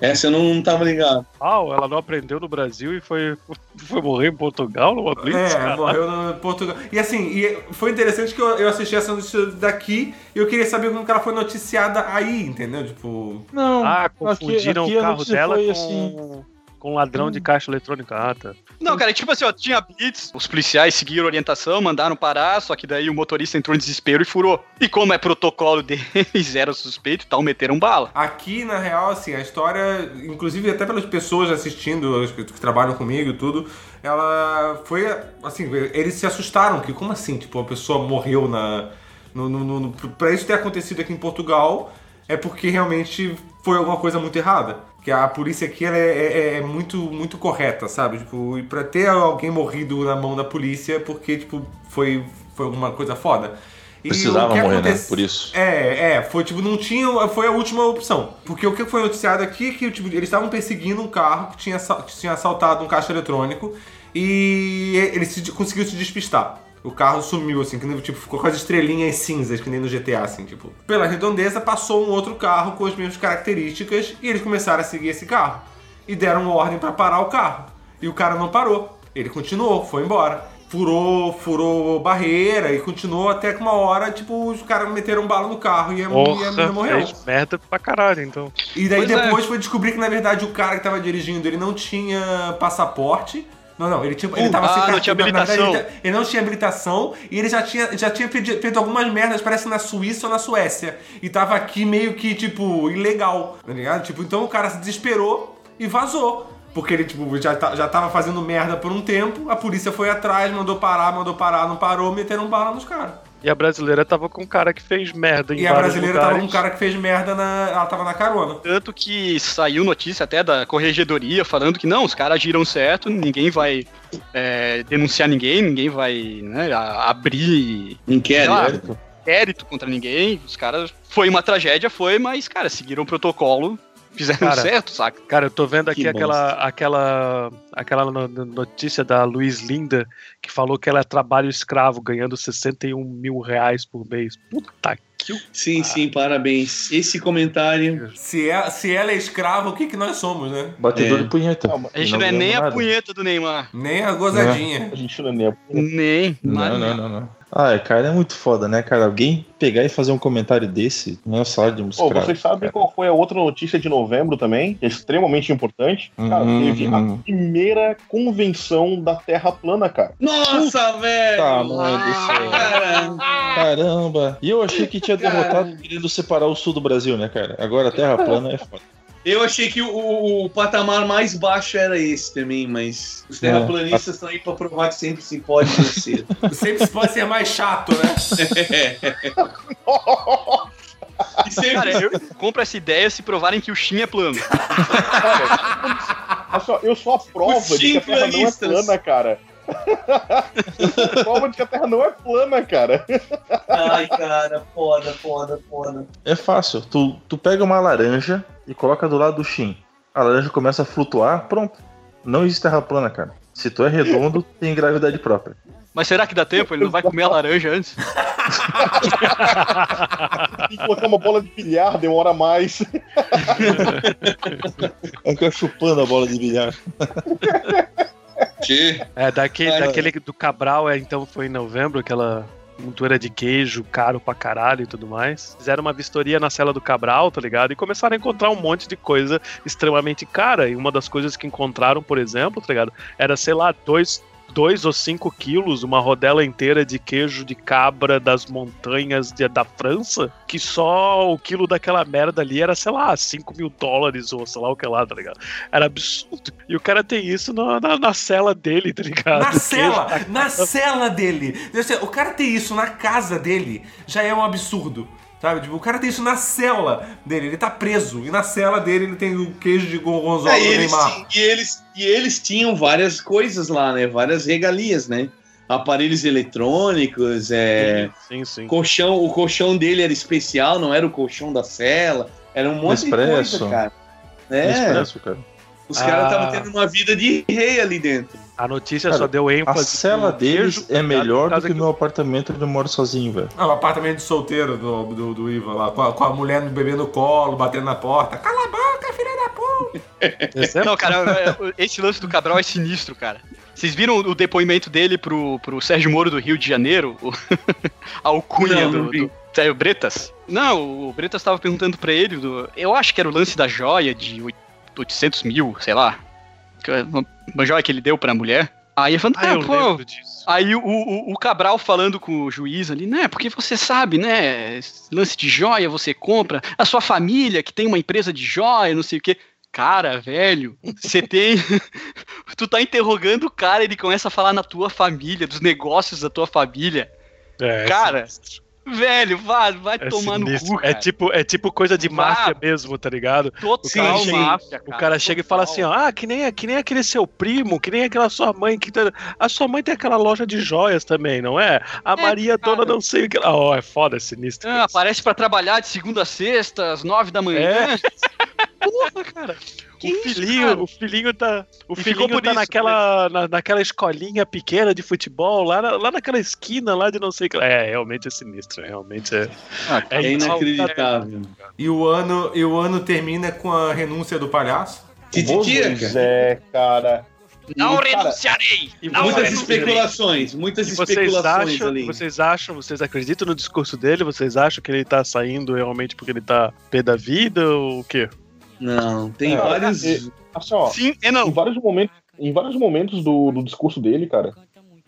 S8: Essa eu não tava ligado.
S4: Ah, ela não aprendeu no Brasil e foi, foi morrer em Portugal numa blitz,
S3: É,
S4: cara.
S3: morreu no Portugal. E assim, e foi interessante que eu, eu assisti essa notícia daqui e eu queria saber como que ela foi noticiada aí, entendeu? Tipo.
S5: Não.
S4: Ah,
S5: aqui-
S4: confundiram
S5: aqui
S4: o
S5: a
S4: carro dela
S5: foi
S4: com,
S5: assim.
S4: com ladrão de caixa eletrônica. Ah, tá.
S6: Não, cara, tipo assim, ó, tinha blitz, os policiais seguiram a orientação, mandaram parar, só que daí o motorista entrou em desespero e furou. E como é protocolo deles, era suspeito e tal, meteram bala.
S3: Aqui, na real, assim, a história, inclusive até pelas pessoas assistindo, as que trabalham comigo e tudo, ela foi, assim, eles se assustaram, que como assim, tipo, a pessoa morreu na... No, no, no- pra isso ter acontecido aqui em Portugal, é porque realmente foi alguma coisa muito errada. Que a polícia aqui ela é, é- é muito, muito correta, sabe? Tipo, e pra ter alguém morrido na mão da polícia porque, tipo, foi, foi alguma coisa foda. E
S5: Precisava morrer, né? Por isso.
S3: é, é, foi tipo, não tinha, foi a última opção. Porque o que foi noticiado aqui é que tipo, eles estavam perseguindo um carro que tinha, que tinha assaltado um caixa eletrônico e ele se, conseguiu se despistar. O carro sumiu, assim, que nem, tipo, ficou com as estrelinhas cinzas, que nem no GTA, assim, tipo. Pela redondeza, passou um outro carro com as mesmas características e eles começaram a seguir esse carro. E deram ordem pra parar o carro. E o cara não parou. Ele continuou, foi embora. Furou, furou barreira e continuou até que uma hora, tipo, os caras meteram bala no carro e a, e a menina morreu.
S4: fez merda pra caralho, então.
S3: E daí
S6: Pois é.
S3: depois foi descobrir que, na verdade, o cara que tava dirigindo, ele não tinha passaporte. Não, não, ele, tinha, ele
S6: Uh,
S3: tava
S6: ah,
S3: sem
S6: não tinha
S3: na verdade,
S6: habilitação.
S3: Ele, ele não tinha habilitação e ele já tinha, já tinha pedi- feito algumas merdas, parece na Suíça ou na Suécia. E tava aqui meio que, tipo, ilegal, tá ligado? Tipo, então o cara se desesperou e vazou. Porque ele, tipo, já, já tava fazendo merda por um tempo, a polícia foi atrás, mandou parar, mandou parar, não parou, meteram bala nos caras.
S4: E a brasileira tava com um cara que fez merda em
S3: E a brasileira
S4: lugares.
S3: tava com um cara que fez merda na. Ela tava na carona.
S6: Tanto que saiu notícia até da corregedoria falando que não, os caras agiram certo, ninguém vai é, denunciar ninguém, ninguém vai né, abrir.
S8: Inquérito.
S5: inquérito
S6: contra ninguém. Os caras. Foi uma tragédia, foi, mas, cara, seguiram o protocolo. Fizeram
S4: Cara,
S6: certo, saca?
S4: Cara, eu tô vendo aqui
S8: Que
S4: aquela, aquela, aquela no- no- notícia da Luiz Linda que falou que ela é trabalho escravo, ganhando 61 mil reais por mês. Puta que o
S8: Sim, sim, parabéns. Esse comentário.
S3: Se, é, se ela é escrava, o que, que nós somos, né?
S5: Batedor
S8: É.
S5: de punheta.
S7: Não,
S6: A gente
S5: E
S6: não, é nem a
S5: nada.
S6: punheta do Neymar.
S3: Nem a gozadinha.
S7: A gente não é nem a-
S6: Nem.
S5: Não, não, não, não. Ah, cara, é muito foda, né, cara? Alguém pegar e fazer um comentário desse não é só de um
S7: Pô, vocês sabem qual foi a outra notícia de novembro também? Que é extremamente importante. Cara,
S5: Uhum,
S7: teve
S5: uhum.
S7: a primeira convenção da Terra plana, cara.
S8: Nossa, velho!
S5: Tá, mano do céu.
S8: Cara,
S5: Caramba! E eu achei que tinha derrotado querendo separar o sul do Brasil, né, cara? Agora a Terra plana é foda.
S8: eu achei que o, o- patamar mais baixo era esse também, mas os terraplanistas estão aí pra provar que sempre se pode vencer.
S3: Sempre pode ser mais chato, né?
S8: E sempre-
S6: Cara, eu compro essa ideia se provarem que o Shin é plano.
S7: Olha só, eu sou a prova de que a Terra não é plana, cara. Eu prova de que a Terra não é plana, cara.
S8: Ai, cara, foda, foda, foda.
S5: É fácil. Tu, tu pega uma laranja e coloca do lado do Shin. A laranja começa a flutuar, pronto. Não existe terra plana, cara. Se tu é redondo, tem gravidade própria.
S6: Mas será que dá tempo? Ele não vai comer a laranja antes?
S7: Tem que colocar uma bola de bilhar, demora mais.
S5: Fica chupando a bola de bilhar.
S8: Tchê.
S4: É, daquele,
S8: Ai,
S4: daquele do Cabral, é, então foi em novembro, aquela montura de queijo caro pra caralho e tudo mais. Fizeram uma vistoria na cela do Cabral, tá ligado? E começaram a encontrar um monte de coisa extremamente cara. E uma das coisas que encontraram, por exemplo, tá ligado? Era, sei lá, dois. Dois ou cinco quilos, uma rodela inteira de queijo de cabra das montanhas de- da França, que só o quilo daquela merda ali era, sei lá, 5 mil dólares ou sei lá o que lá, tá ligado? Era absurdo. E o cara tem isso na, na, na cela dele, tá ligado?
S3: Na cela, na cela dele. O cara ter isso na casa dele já é um absurdo. Sabe? Tipo, o cara tem isso na cela dele, ele tá preso. E na cela dele ele tem o queijo de gorgonzola
S8: É,
S3: do
S8: e, eles,
S3: Neymar.
S8: e, eles, e eles tinham várias coisas lá, né? Várias regalias, né? Aparelhos eletrônicos, é,
S4: Sim, sim.
S8: colchão, o colchão dele era especial, não era o colchão da cela, era um monte
S5: Expresso.
S8: de coisa, cara. É,
S5: Expresso, cara.
S8: os caras
S4: Ah.
S8: estavam tendo uma vida de rei ali dentro.
S4: A notícia
S5: Cara,
S4: só deu
S5: A
S4: ênfase.
S5: cela
S4: no
S5: deles
S4: queijo,
S5: é melhor do que o meu apartamento onde eu moro sozinho, velho.
S3: Ah, o apartamento de solteiro do, do, do Ivan lá, com a, com a mulher no bebê no colo, batendo na porta. Cala a boca, filha da puta!
S4: É-
S6: Não, cara, esse lance do Cabral é sinistro, cara. Vocês viram o depoimento dele pro, pro Sérgio Moro do Rio de Janeiro? O, a alcunha
S8: Não,
S6: do, do Sérgio Bretas? Não, o Bretas tava perguntando pra ele, do- eu acho que era o lance da joia de oit- 800 mil, sei lá. Joia que ele deu pra mulher. Aí ele falando,
S4: Ah, eu
S6: pô. Aí o, o, o Cabral falando com o juiz ali, né? Porque você sabe, né? Lance de joia você compra. A sua família que tem uma empresa de joia, não sei o quê. Cara, velho, você tem. tu tá interrogando o cara, ele começa a falar na tua família, dos negócios da tua família.
S4: É,
S6: Cara,
S4: sinistro.
S6: Velho, vai, vai
S4: É
S6: tomar no cu, cara.
S4: É tipo, é tipo coisa de
S6: Vá.
S4: máfia mesmo, tá ligado?
S6: Total
S4: o cara chega-
S6: máfia,
S4: O
S6: cara,
S4: cara chega e fala assim,
S6: total.
S4: ó, ah, que nem, que nem aquele seu primo, que nem aquela sua mãe que tá... A sua mãe tem aquela loja de joias também, não é? A Maria
S6: cara.
S4: dona não sei o que... Ah, ó, é foda, é sinistro.
S6: Ah, aparece pra trabalhar de segunda a sexta, às nove da manhã. Porra, cara. Que
S4: o
S6: isso,
S4: filhinho,
S6: cara?
S4: o filhinho tá, o
S6: E
S4: filhinho tá
S6: isso,
S4: naquela, na, naquela escolinha pequena de futebol, lá, na- lá naquela esquina lá de não sei o que. É, realmente é sinistro, realmente é.
S8: É
S4: isso.
S8: inacreditável.
S3: E o ano, e o ano termina com a renúncia do palhaço.
S8: Tititia,
S7: Pois é, cara.
S6: Não
S7: E, cara,
S6: renunciarei! Não
S8: muitas
S6: renunciarei!
S8: especulações, muitas
S4: E vocês
S8: especulações
S4: acham,
S8: ali.
S4: vocês acham, vocês acreditam no discurso dele? Vocês acham que ele tá saindo realmente porque ele tá pé da vida ou o quê?
S8: Não, tem
S7: É,
S8: vários.
S7: e- Assim, ó,
S6: Sim e
S7: em
S6: não.
S7: vários momentos, em vários momentos do, do discurso dele, cara,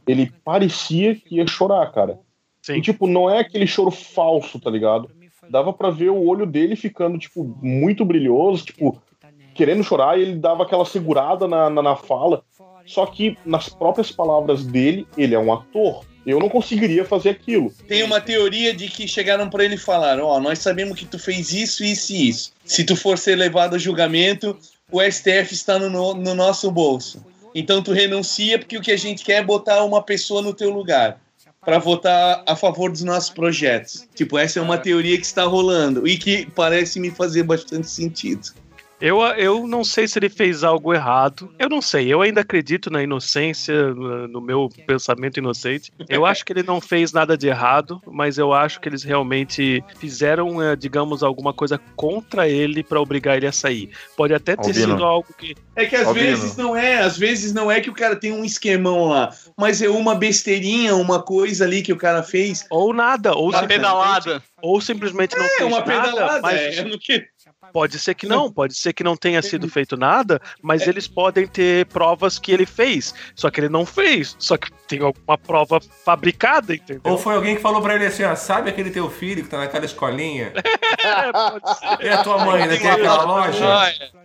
S7: ele parecia que ia chorar, cara.
S4: Sim.
S7: E, tipo, não é aquele choro falso, tá ligado? Dava pra ver o olho dele ficando, tipo, muito brilhoso, tipo, querendo chorar, e ele dava aquela segurada na, na, na fala. Só que, nas próprias palavras dele, ele é um ator. Eu não conseguiria fazer aquilo.
S8: Tem uma teoria de que chegaram pra ele e falaram: Ó, nós sabemos que tu fez isso, isso e isso. Se tu for ser levado a julgamento, o STF está no, no- no nosso bolso. Então tu renuncia porque o que a gente quer é botar uma pessoa no teu lugar. pra votar a favor dos nossos projetos. Tipo, essa é uma teoria que está rolando e que parece me fazer bastante sentido.
S4: Eu, eu não sei se ele fez algo errado. Eu não sei. Eu ainda acredito na inocência, no meu pensamento inocente. Eu acho que ele não fez nada de errado, mas eu acho que eles realmente fizeram, eh, digamos, alguma coisa contra ele pra obrigar ele a sair. Pode até ter
S5: Albino.
S4: sido algo que.
S8: É que às
S5: Albino.
S8: vezes não é, às vezes não é que o cara tem um esquemão lá, mas é uma besteirinha, uma coisa ali que o cara fez.
S4: Ou nada, ou
S6: Uma
S4: simplesmente,
S6: pedalada.
S4: ou simplesmente não
S8: É
S4: fez
S8: uma
S4: nada.
S8: pedalada,
S4: mas
S8: é, no que
S4: Pode ser que não, pode ser que não tenha sido feito nada, mas eles podem ter provas que ele fez. Só que ele não fez. Só que tem alguma prova fabricada, entendeu?
S3: Ou foi alguém que falou pra ele assim, ó, sabe aquele teu filho que tá naquela escolinha?
S4: É, pode ser.
S3: E a tua mãe ainda tem aquela loja?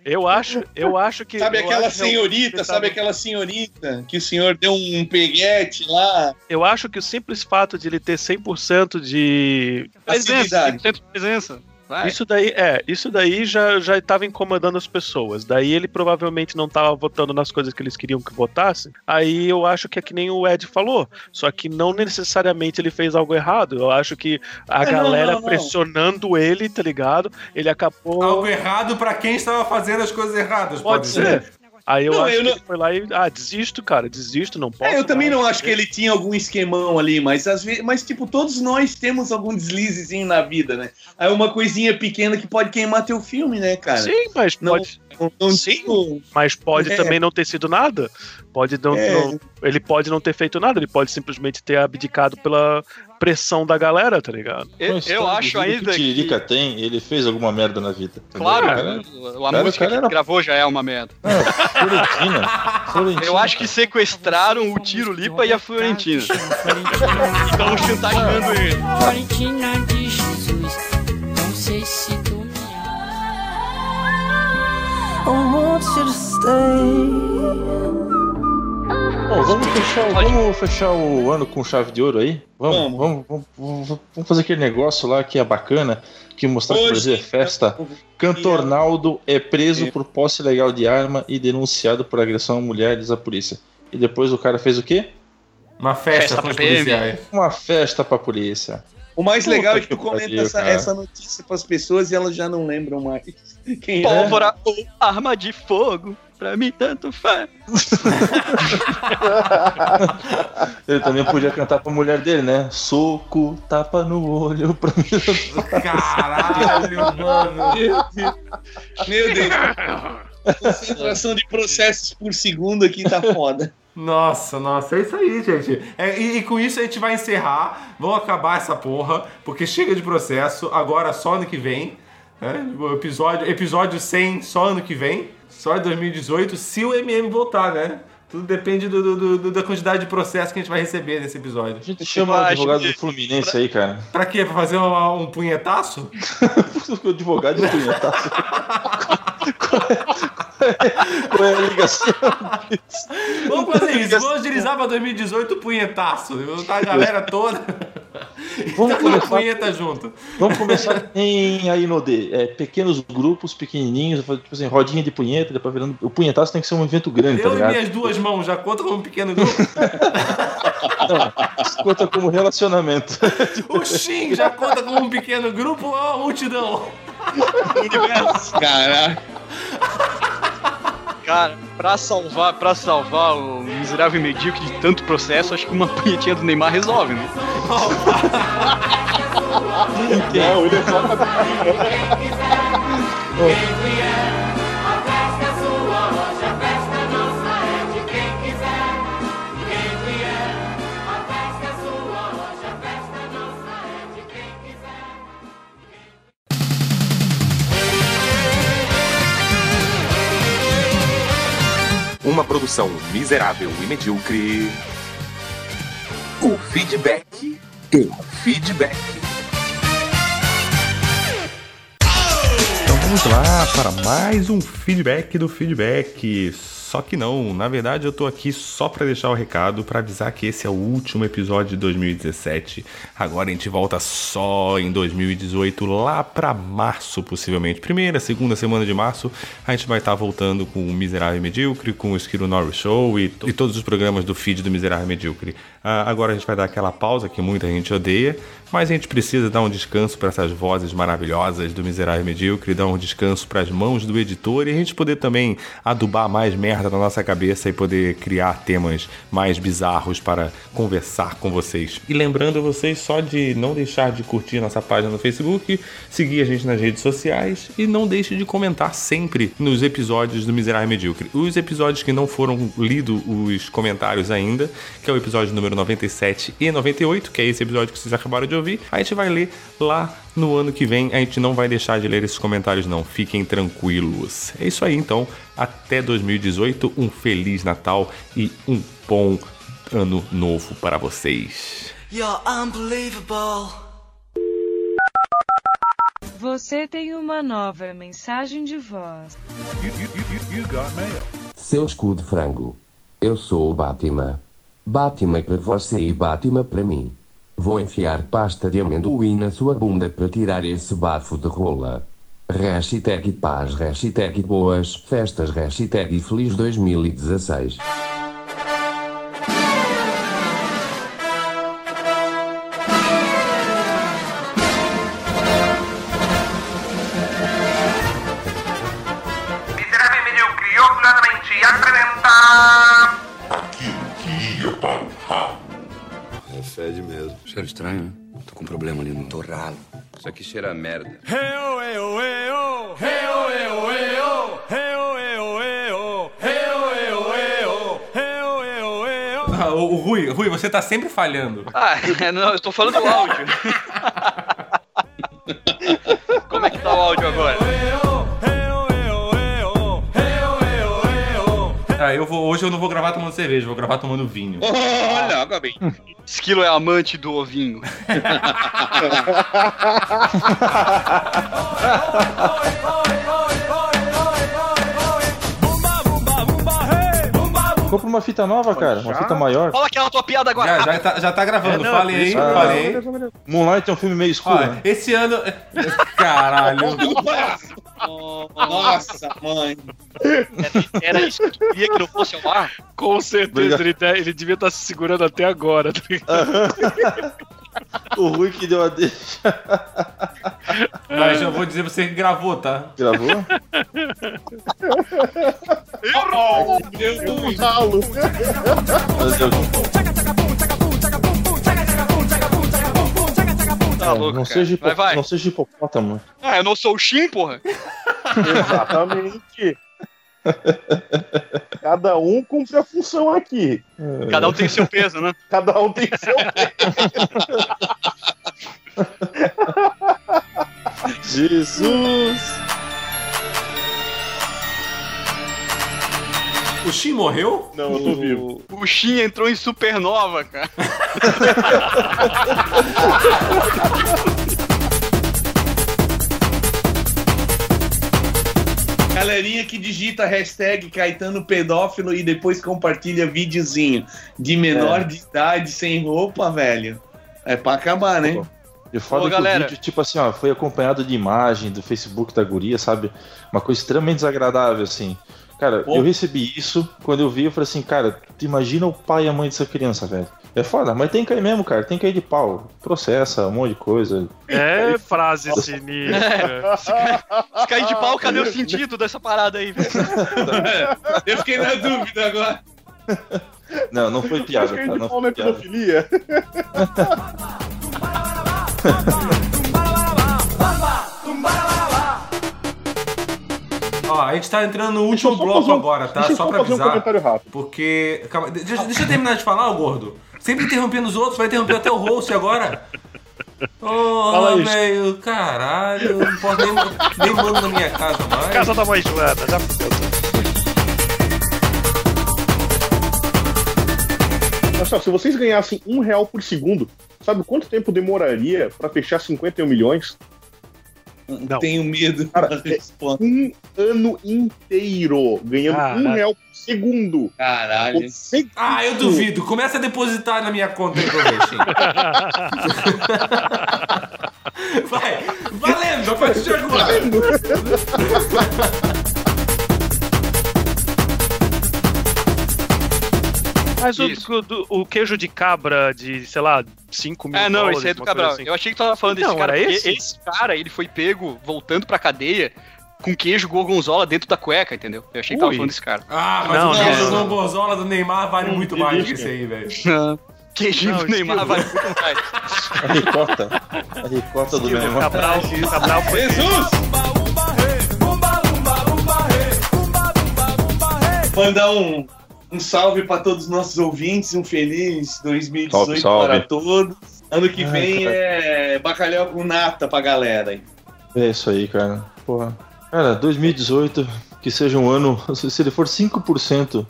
S4: Eu acho, eu acho que.
S8: Sabe aquela
S4: realmente
S8: senhorita,
S4: que
S8: sabe aquela senhorita que o senhor deu um peguete lá?
S4: Eu acho que o simples fato de ele ter 100% de.
S6: Presença,
S8: Facilidade.
S6: 100% de presença. Vai.
S4: Isso daí, é, isso daí já, já tava incomodando as pessoas. Daí ele provavelmente não tava votando nas coisas que eles queriam que votassem. Aí eu acho que é que nem o Ed falou. Só que não necessariamente ele fez algo errado. Eu acho que a
S8: É, não,
S4: galera
S8: não, não.
S4: pressionando ele, tá ligado? Ele acabou.
S3: Algo errado pra quem estava fazendo as coisas erradas, pode,
S4: Pode
S3: ser.
S4: ser. Aí eu
S8: Não,
S4: acho
S8: eu
S4: que
S8: não-
S4: ele foi lá e. Ah, desisto, cara, desisto, não posso.
S8: É, eu também
S4: mais.
S8: não acho que ele tinha algum esquemão ali, mas às vezes, mas tipo, todos nós temos algum deslizezinho na vida, né? Aí uma coisinha pequena que pode queimar teu filme, né, cara?
S4: Sim, mas
S8: Não-
S4: pode,
S8: Não,
S4: Sim.
S8: digo-
S4: mas pode
S8: É.
S4: também não ter sido nada. Pode não,
S8: É.
S4: não- ele pode não ter feito nada, ele pode simplesmente ter abdicado pela pressão da galera, tá ligado?
S6: Eu, eu acho ainda
S5: que o Tiririca
S6: que...
S5: tem, ele fez alguma merda na vida.
S6: Claro,
S5: Cara,
S6: a
S5: cara,
S6: música
S5: cara
S6: que
S5: era-
S6: gravou já é uma merda.
S5: Florentina. Florentina.
S6: Eu acho que sequestraram o Tiro Lipa e a Florentina. Estão chantageando ele.
S10: Florentina
S5: Bom, vamos fechar, o- vamos fechar o ano com chave de ouro aí? Vamos,
S8: Vamos.
S5: vamos, vamos, vamos- vamos fazer aquele negócio lá que é bacana, que mostrar que o Brasil é festa. Cantornaldo é preso por posse ilegal de arma e denunciado por agressão a mulheres à polícia. E depois o cara fez o quê?
S3: Uma festa,
S6: Festa PM.
S3: policiais.
S5: Uma festa pra polícia.
S8: O mais
S5: Puta
S8: legal é que tu comenta essa, essa notícia pras pessoas e elas já não lembram mais. Quem é?
S6: Pólvora ou arma de fogo, pra mim tanto faz.
S5: Ele também podia cantar pra mulher dele, né? Soco, tapa no olho pra mim.
S3: Caralho, mano.
S8: Meu Deus. Concentração de processos por segundo aqui tá foda.
S3: Nossa, nossa, é isso aí, gente. É, e, e com isso a gente vai encerrar. Vamos acabar essa porra, porque chega de processo. Agora só ano que vem. Né? Episódio, episódio 100 só ano que vem. Só em 2018, se o MM voltar, né? Tudo depende do, do- do- da quantidade de processo que a gente vai receber nesse episódio.
S5: A gente chama o advogado
S6: que-
S5: do Fluminense aí, cara.
S3: Pra quê? Pra fazer um, um punhetaço?
S5: O advogado de punhetaço. Qual é a ligação?
S3: Vamos fazer isso. Vamos agilizar pra 2018 o punhetaço. Botar a galera toda.
S5: Vamos
S3: Tá com a
S5: começar,
S3: punheta junto.
S5: vamos começar em aí no D. É, pequenos grupos, pequenininhos, tipo assim, rodinha de punheta, depois virando. O punhetaço tem que ser um evento grande, tá
S3: Eu e
S5: ligado?
S3: minhas duas mãos já conta como um pequeno grupo.
S5: Isso conta como relacionamento.
S3: O Shin já conta como um pequeno grupo ou uma multidão?
S8: Caraca.
S6: Cara, pra salvar, pra salvar o miserável medíocre de tanto processo, acho que uma punhetinha do Neymar resolve, né?
S7: Não, ele é só
S11: Uma produção miserável e medíocre. O feedback. O feedback.
S12: Vamos lá para mais um feedback do feedback.
S3: Só que não, na verdade eu tô aqui só para deixar o recado, para avisar que esse é o último episódio de 2017. Agora a gente volta só em 2018, lá para março possivelmente. Primeira, segunda semana de março, a gente vai estar voltando com o Miserável Medíocre, com o Skiro Norris Show e, e todos os programas do feed do Miserável Medíocre. Ah, agora a gente vai dar aquela pausa que muita gente odeia, mas a gente precisa dar um descanso para essas vozes maravilhosas do Miserável Medíocre, dar um descanso para as mãos do editor e a gente poder também adubar mais merda na nossa cabeça e poder criar temas mais bizarros para conversar com vocês. E lembrando vocês só de não deixar de curtir nossa página no Facebook, seguir a gente nas redes sociais e não deixe de comentar sempre nos episódios do Miserável Medíocre. Os episódios que não foram lidos os comentários ainda, que é o episódio número 97 e 98, que é esse episódio que vocês acabaram de ouvir, a gente vai ler lá no ano que vem. A gente não vai deixar de ler esses comentários, não. Fiquem tranquilos. É isso aí, então. Até 2018, um Feliz Natal e um bom ano novo para vocês.
S10: You're unbelievable.
S12: Você tem uma nova mensagem de voz.
S13: Seu escudo frango. Eu sou o Batman. Batman para você e Batman para mim. Vou enfiar pasta de amendoim na sua bunda para tirar esse bafo de rola. Hashtag paz, hashtag boas festas, hashtag feliz 2016.
S14: Cheiro estranho, né? Tô com um problema ali no torralo. Isso aqui cheira a merda.
S3: Ah, o, o Rui, Rui, você tá sempre falhando.
S6: Ah, não, eu tô falando do áudio. Como é que tá o áudio agora?
S3: Ah, eu vou, hoje eu não vou gravar tomando cerveja, vou gravar tomando vinho.
S6: Olha, agora bem. Esquilo é amante do ovinho.
S5: Compra uma fita nova, cara. Uma fita maior.
S6: Fala aquela tua piada agora.
S3: Já, já, tá, já tá gravando,
S5: É, não,
S3: falei
S5: ah,
S3: falei.
S5: Moonlight é um filme meio escuro.
S3: Ó,
S5: né?
S3: esse ano. Caralho.
S8: Nossa, mãe.
S6: Era isso que eu queria que não fosse ao ar?
S4: Com certeza, ele, ele devia estar se segurando até agora. tá?
S5: O Rui que deu a deixa.
S3: Mas eu vou dizer pra você que gravou, tá?
S5: Gravou?
S7: Ralo.
S6: Tá louco,
S5: não, seja hipo-
S6: Vai, vai.
S5: não seja hipopótamo.
S6: Ah, eu não sou o Shin, porra.
S7: Exatamente. Cada um cumpre a função aqui.
S6: Cada um tem seu peso, né?
S7: Cada um tem seu
S5: Jesus!
S3: O Shin morreu?
S7: Não, eu tô vivo.
S6: O Shin entrou em supernova, cara.
S8: Galerinha que digita hashtag Caetano pedófilo e depois compartilha videozinho de menor
S5: É.
S8: de idade sem roupa, velho. É pra acabar, né?
S5: E foda
S6: Ô,
S5: que
S6: galera.
S5: o vídeo, tipo assim, ó, foi acompanhado de imagem do Facebook da guria, sabe? Uma coisa extremamente desagradável, assim. Cara,
S8: Pô.
S5: eu recebi isso, quando eu vi, eu falei assim, cara, tu imagina o pai e a mãe dessa criança, velho. É foda, mas tem que cair mesmo, cara, tem que cair de pau. Processa, um monte de coisa.
S4: É frase sinistra.
S6: Se cair de pau, cadê o sentido dessa parada aí, velho?
S8: Eu fiquei na dúvida agora.
S5: Não, não foi piada,
S7: Acho que a
S5: tá?
S7: gente
S5: Não foi piada.
S3: Ó, a gente tá entrando no último bloco
S7: um-
S3: agora, tá? Só
S7: só
S3: pra
S7: fazer um
S3: avisar.
S7: comentário rápido.
S3: Porque. Calma, deixa, deixa eu terminar de falar, ô gordo. Sempre interrompendo os outros, vai interromper até o host agora.
S7: Isso.
S3: velho, caralho, não posso nem, nem mando na minha casa mais.
S4: Casa da mãe Joana, já fudeu.
S7: Olha só, se vocês ganhassem um real por segundo, sabe quanto tempo demoraria pra fechar 51 milhões?
S8: Tenho medo
S7: Cara,
S8: resposta.
S7: Um ano inteiro ganhando um
S4: Caralho.
S7: real por segundo.
S8: Caralho.
S7: Por segundo.
S3: Ah, eu duvido. Começa a depositar na minha conta aí. Vai, valendo, a partir de agora.
S4: Mas o, do- o queijo de cabra de, sei lá, 5 mil
S6: É, não,
S4: dólares,
S6: esse aí é do Cabral.
S4: assim.
S6: Eu achei que tu tava falando desse
S4: Não,
S6: cara,
S4: era
S6: porque
S4: esse?
S6: esse? cara, ele foi pego voltando pra cadeia com queijo gorgonzola dentro da cueca, entendeu? Eu achei que tava falando desse cara.
S3: Ah, mas
S4: Não,
S3: o queijo
S8: não.
S3: do Neymar vale muito mais que esse aí, velho.
S6: Queijinho
S4: Não,
S6: do Neymar
S4: Esquilo.
S6: vale muito mais.
S5: A ricota. A ricota do
S4: O
S5: Neymar.
S4: Cabral, o Cabral foi
S8: Jesus! Mandar um, um salve para todos os nossos ouvintes, um feliz 2018
S5: Salve, salve.
S8: para todos. Ano que
S5: Ai,
S8: vem
S5: caralho.
S8: é bacalhau com nata pra galera. aí.
S5: É isso aí, cara. Porra. Cara, 2018, que seja um ano. Se se ele for 5%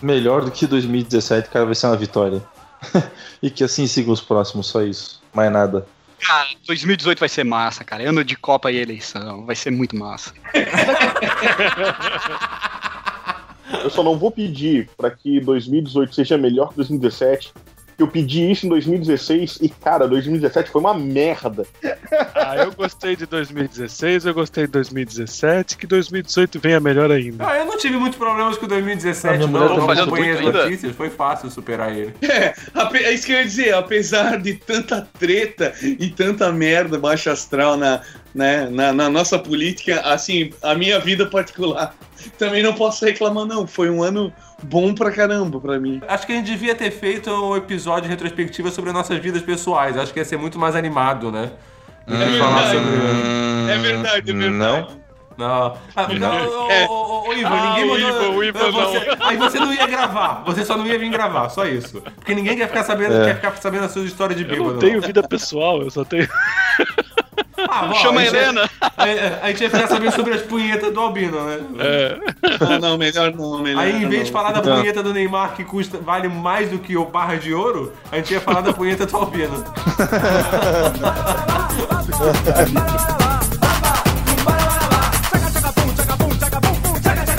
S5: melhor do que 2017, cara, vai ser uma vitória. e que assim sigam os próximos, só isso. Mais nada.
S6: Cara, 2018 vai ser massa, cara. Ano de Copa e eleição. Vai ser muito massa.
S7: Eu só não vou pedir pra que 2018 seja melhor que 2017. Eu pedi isso em 2016 e, cara, 2017 foi uma merda.
S4: Ah, eu gostei de 2016, eu gostei de 2017, que 2018 venha melhor ainda.
S3: Ah, eu não tive muitos problemas com 2017,
S5: A minha
S3: não.
S5: tá
S6: fazendo
S3: acompanhei as
S6: muito ainda.
S3: notícias, foi fácil superar ele.
S8: É, é isso que eu ia dizer, apesar de tanta treta e tanta merda baixa astral na, né, na, na nossa política, assim, a minha vida particular, também não posso reclamar, não. Foi um ano bom pra caramba pra mim.
S3: Acho que a gente devia ter feito um episódio retrospectiva sobre nossas vidas pessoais. Acho que ia ser muito mais animado, né?
S8: É
S3: falar
S8: verdade.
S3: sobre.
S8: É verdade, é verdade.
S5: Não?
S3: Não. Ah, não, ô,
S8: É.
S3: ô, Ivan,
S4: Ah,
S3: ninguém
S4: o
S3: mandou.
S4: Ivan, o Ivan
S3: você, Aí você não ia gravar. Você só não ia vir gravar, só isso. Porque ninguém quer ficar sabendo,
S5: É.
S3: quer ficar sabendo as suas histórias de
S4: Eu
S3: bêbado.
S4: não tenho vida pessoal, eu só tenho.
S3: Ah, bom,
S6: Chama a
S3: gente ia-
S6: Helena.
S3: A, a gente ia ficar sabendo sobre as punhetas do Albino, né?
S4: É.
S8: Não, não, melhor não, melhor
S3: Aí, em vez de falar da
S5: Não.
S3: punheta do Neymar, que custa, vale mais do que o barra de ouro, a gente ia falar da punheta do Albino.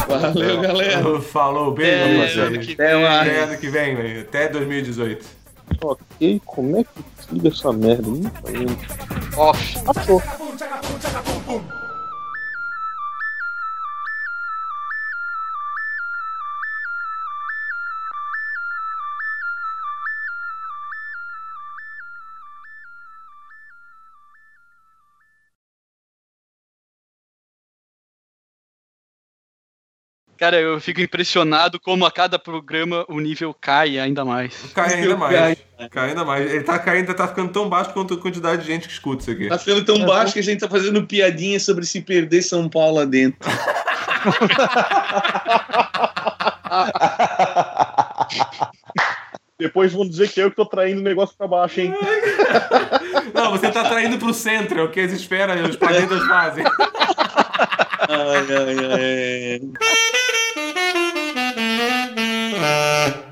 S8: Valeu, galera.
S3: Falou, beijo,
S6: É, que
S8: Até mais.
S3: Até ano que vem, velho. Até 2018.
S7: Ok, como é que desliga essa merda? Não tá indo.
S6: Off.
S7: Passou.
S6: Cara, eu fico impressionado como a cada programa o nível cai ainda mais.
S3: Cai ainda mais. Cai ainda mais. Ele tá caindo, tá ficando tão baixo quanto a quantidade de gente que escuta isso aqui.
S8: Tá ficando tão baixo que a gente tá fazendo piadinha sobre se perder São Paulo lá dentro.
S7: Depois vão dizer que eu que tô traindo o negócio pra baixo, hein?
S3: Não, você tá traindo pro centro, é o que eles esperam, os planetas fazem.
S8: Ai, ai, ai. 嗯。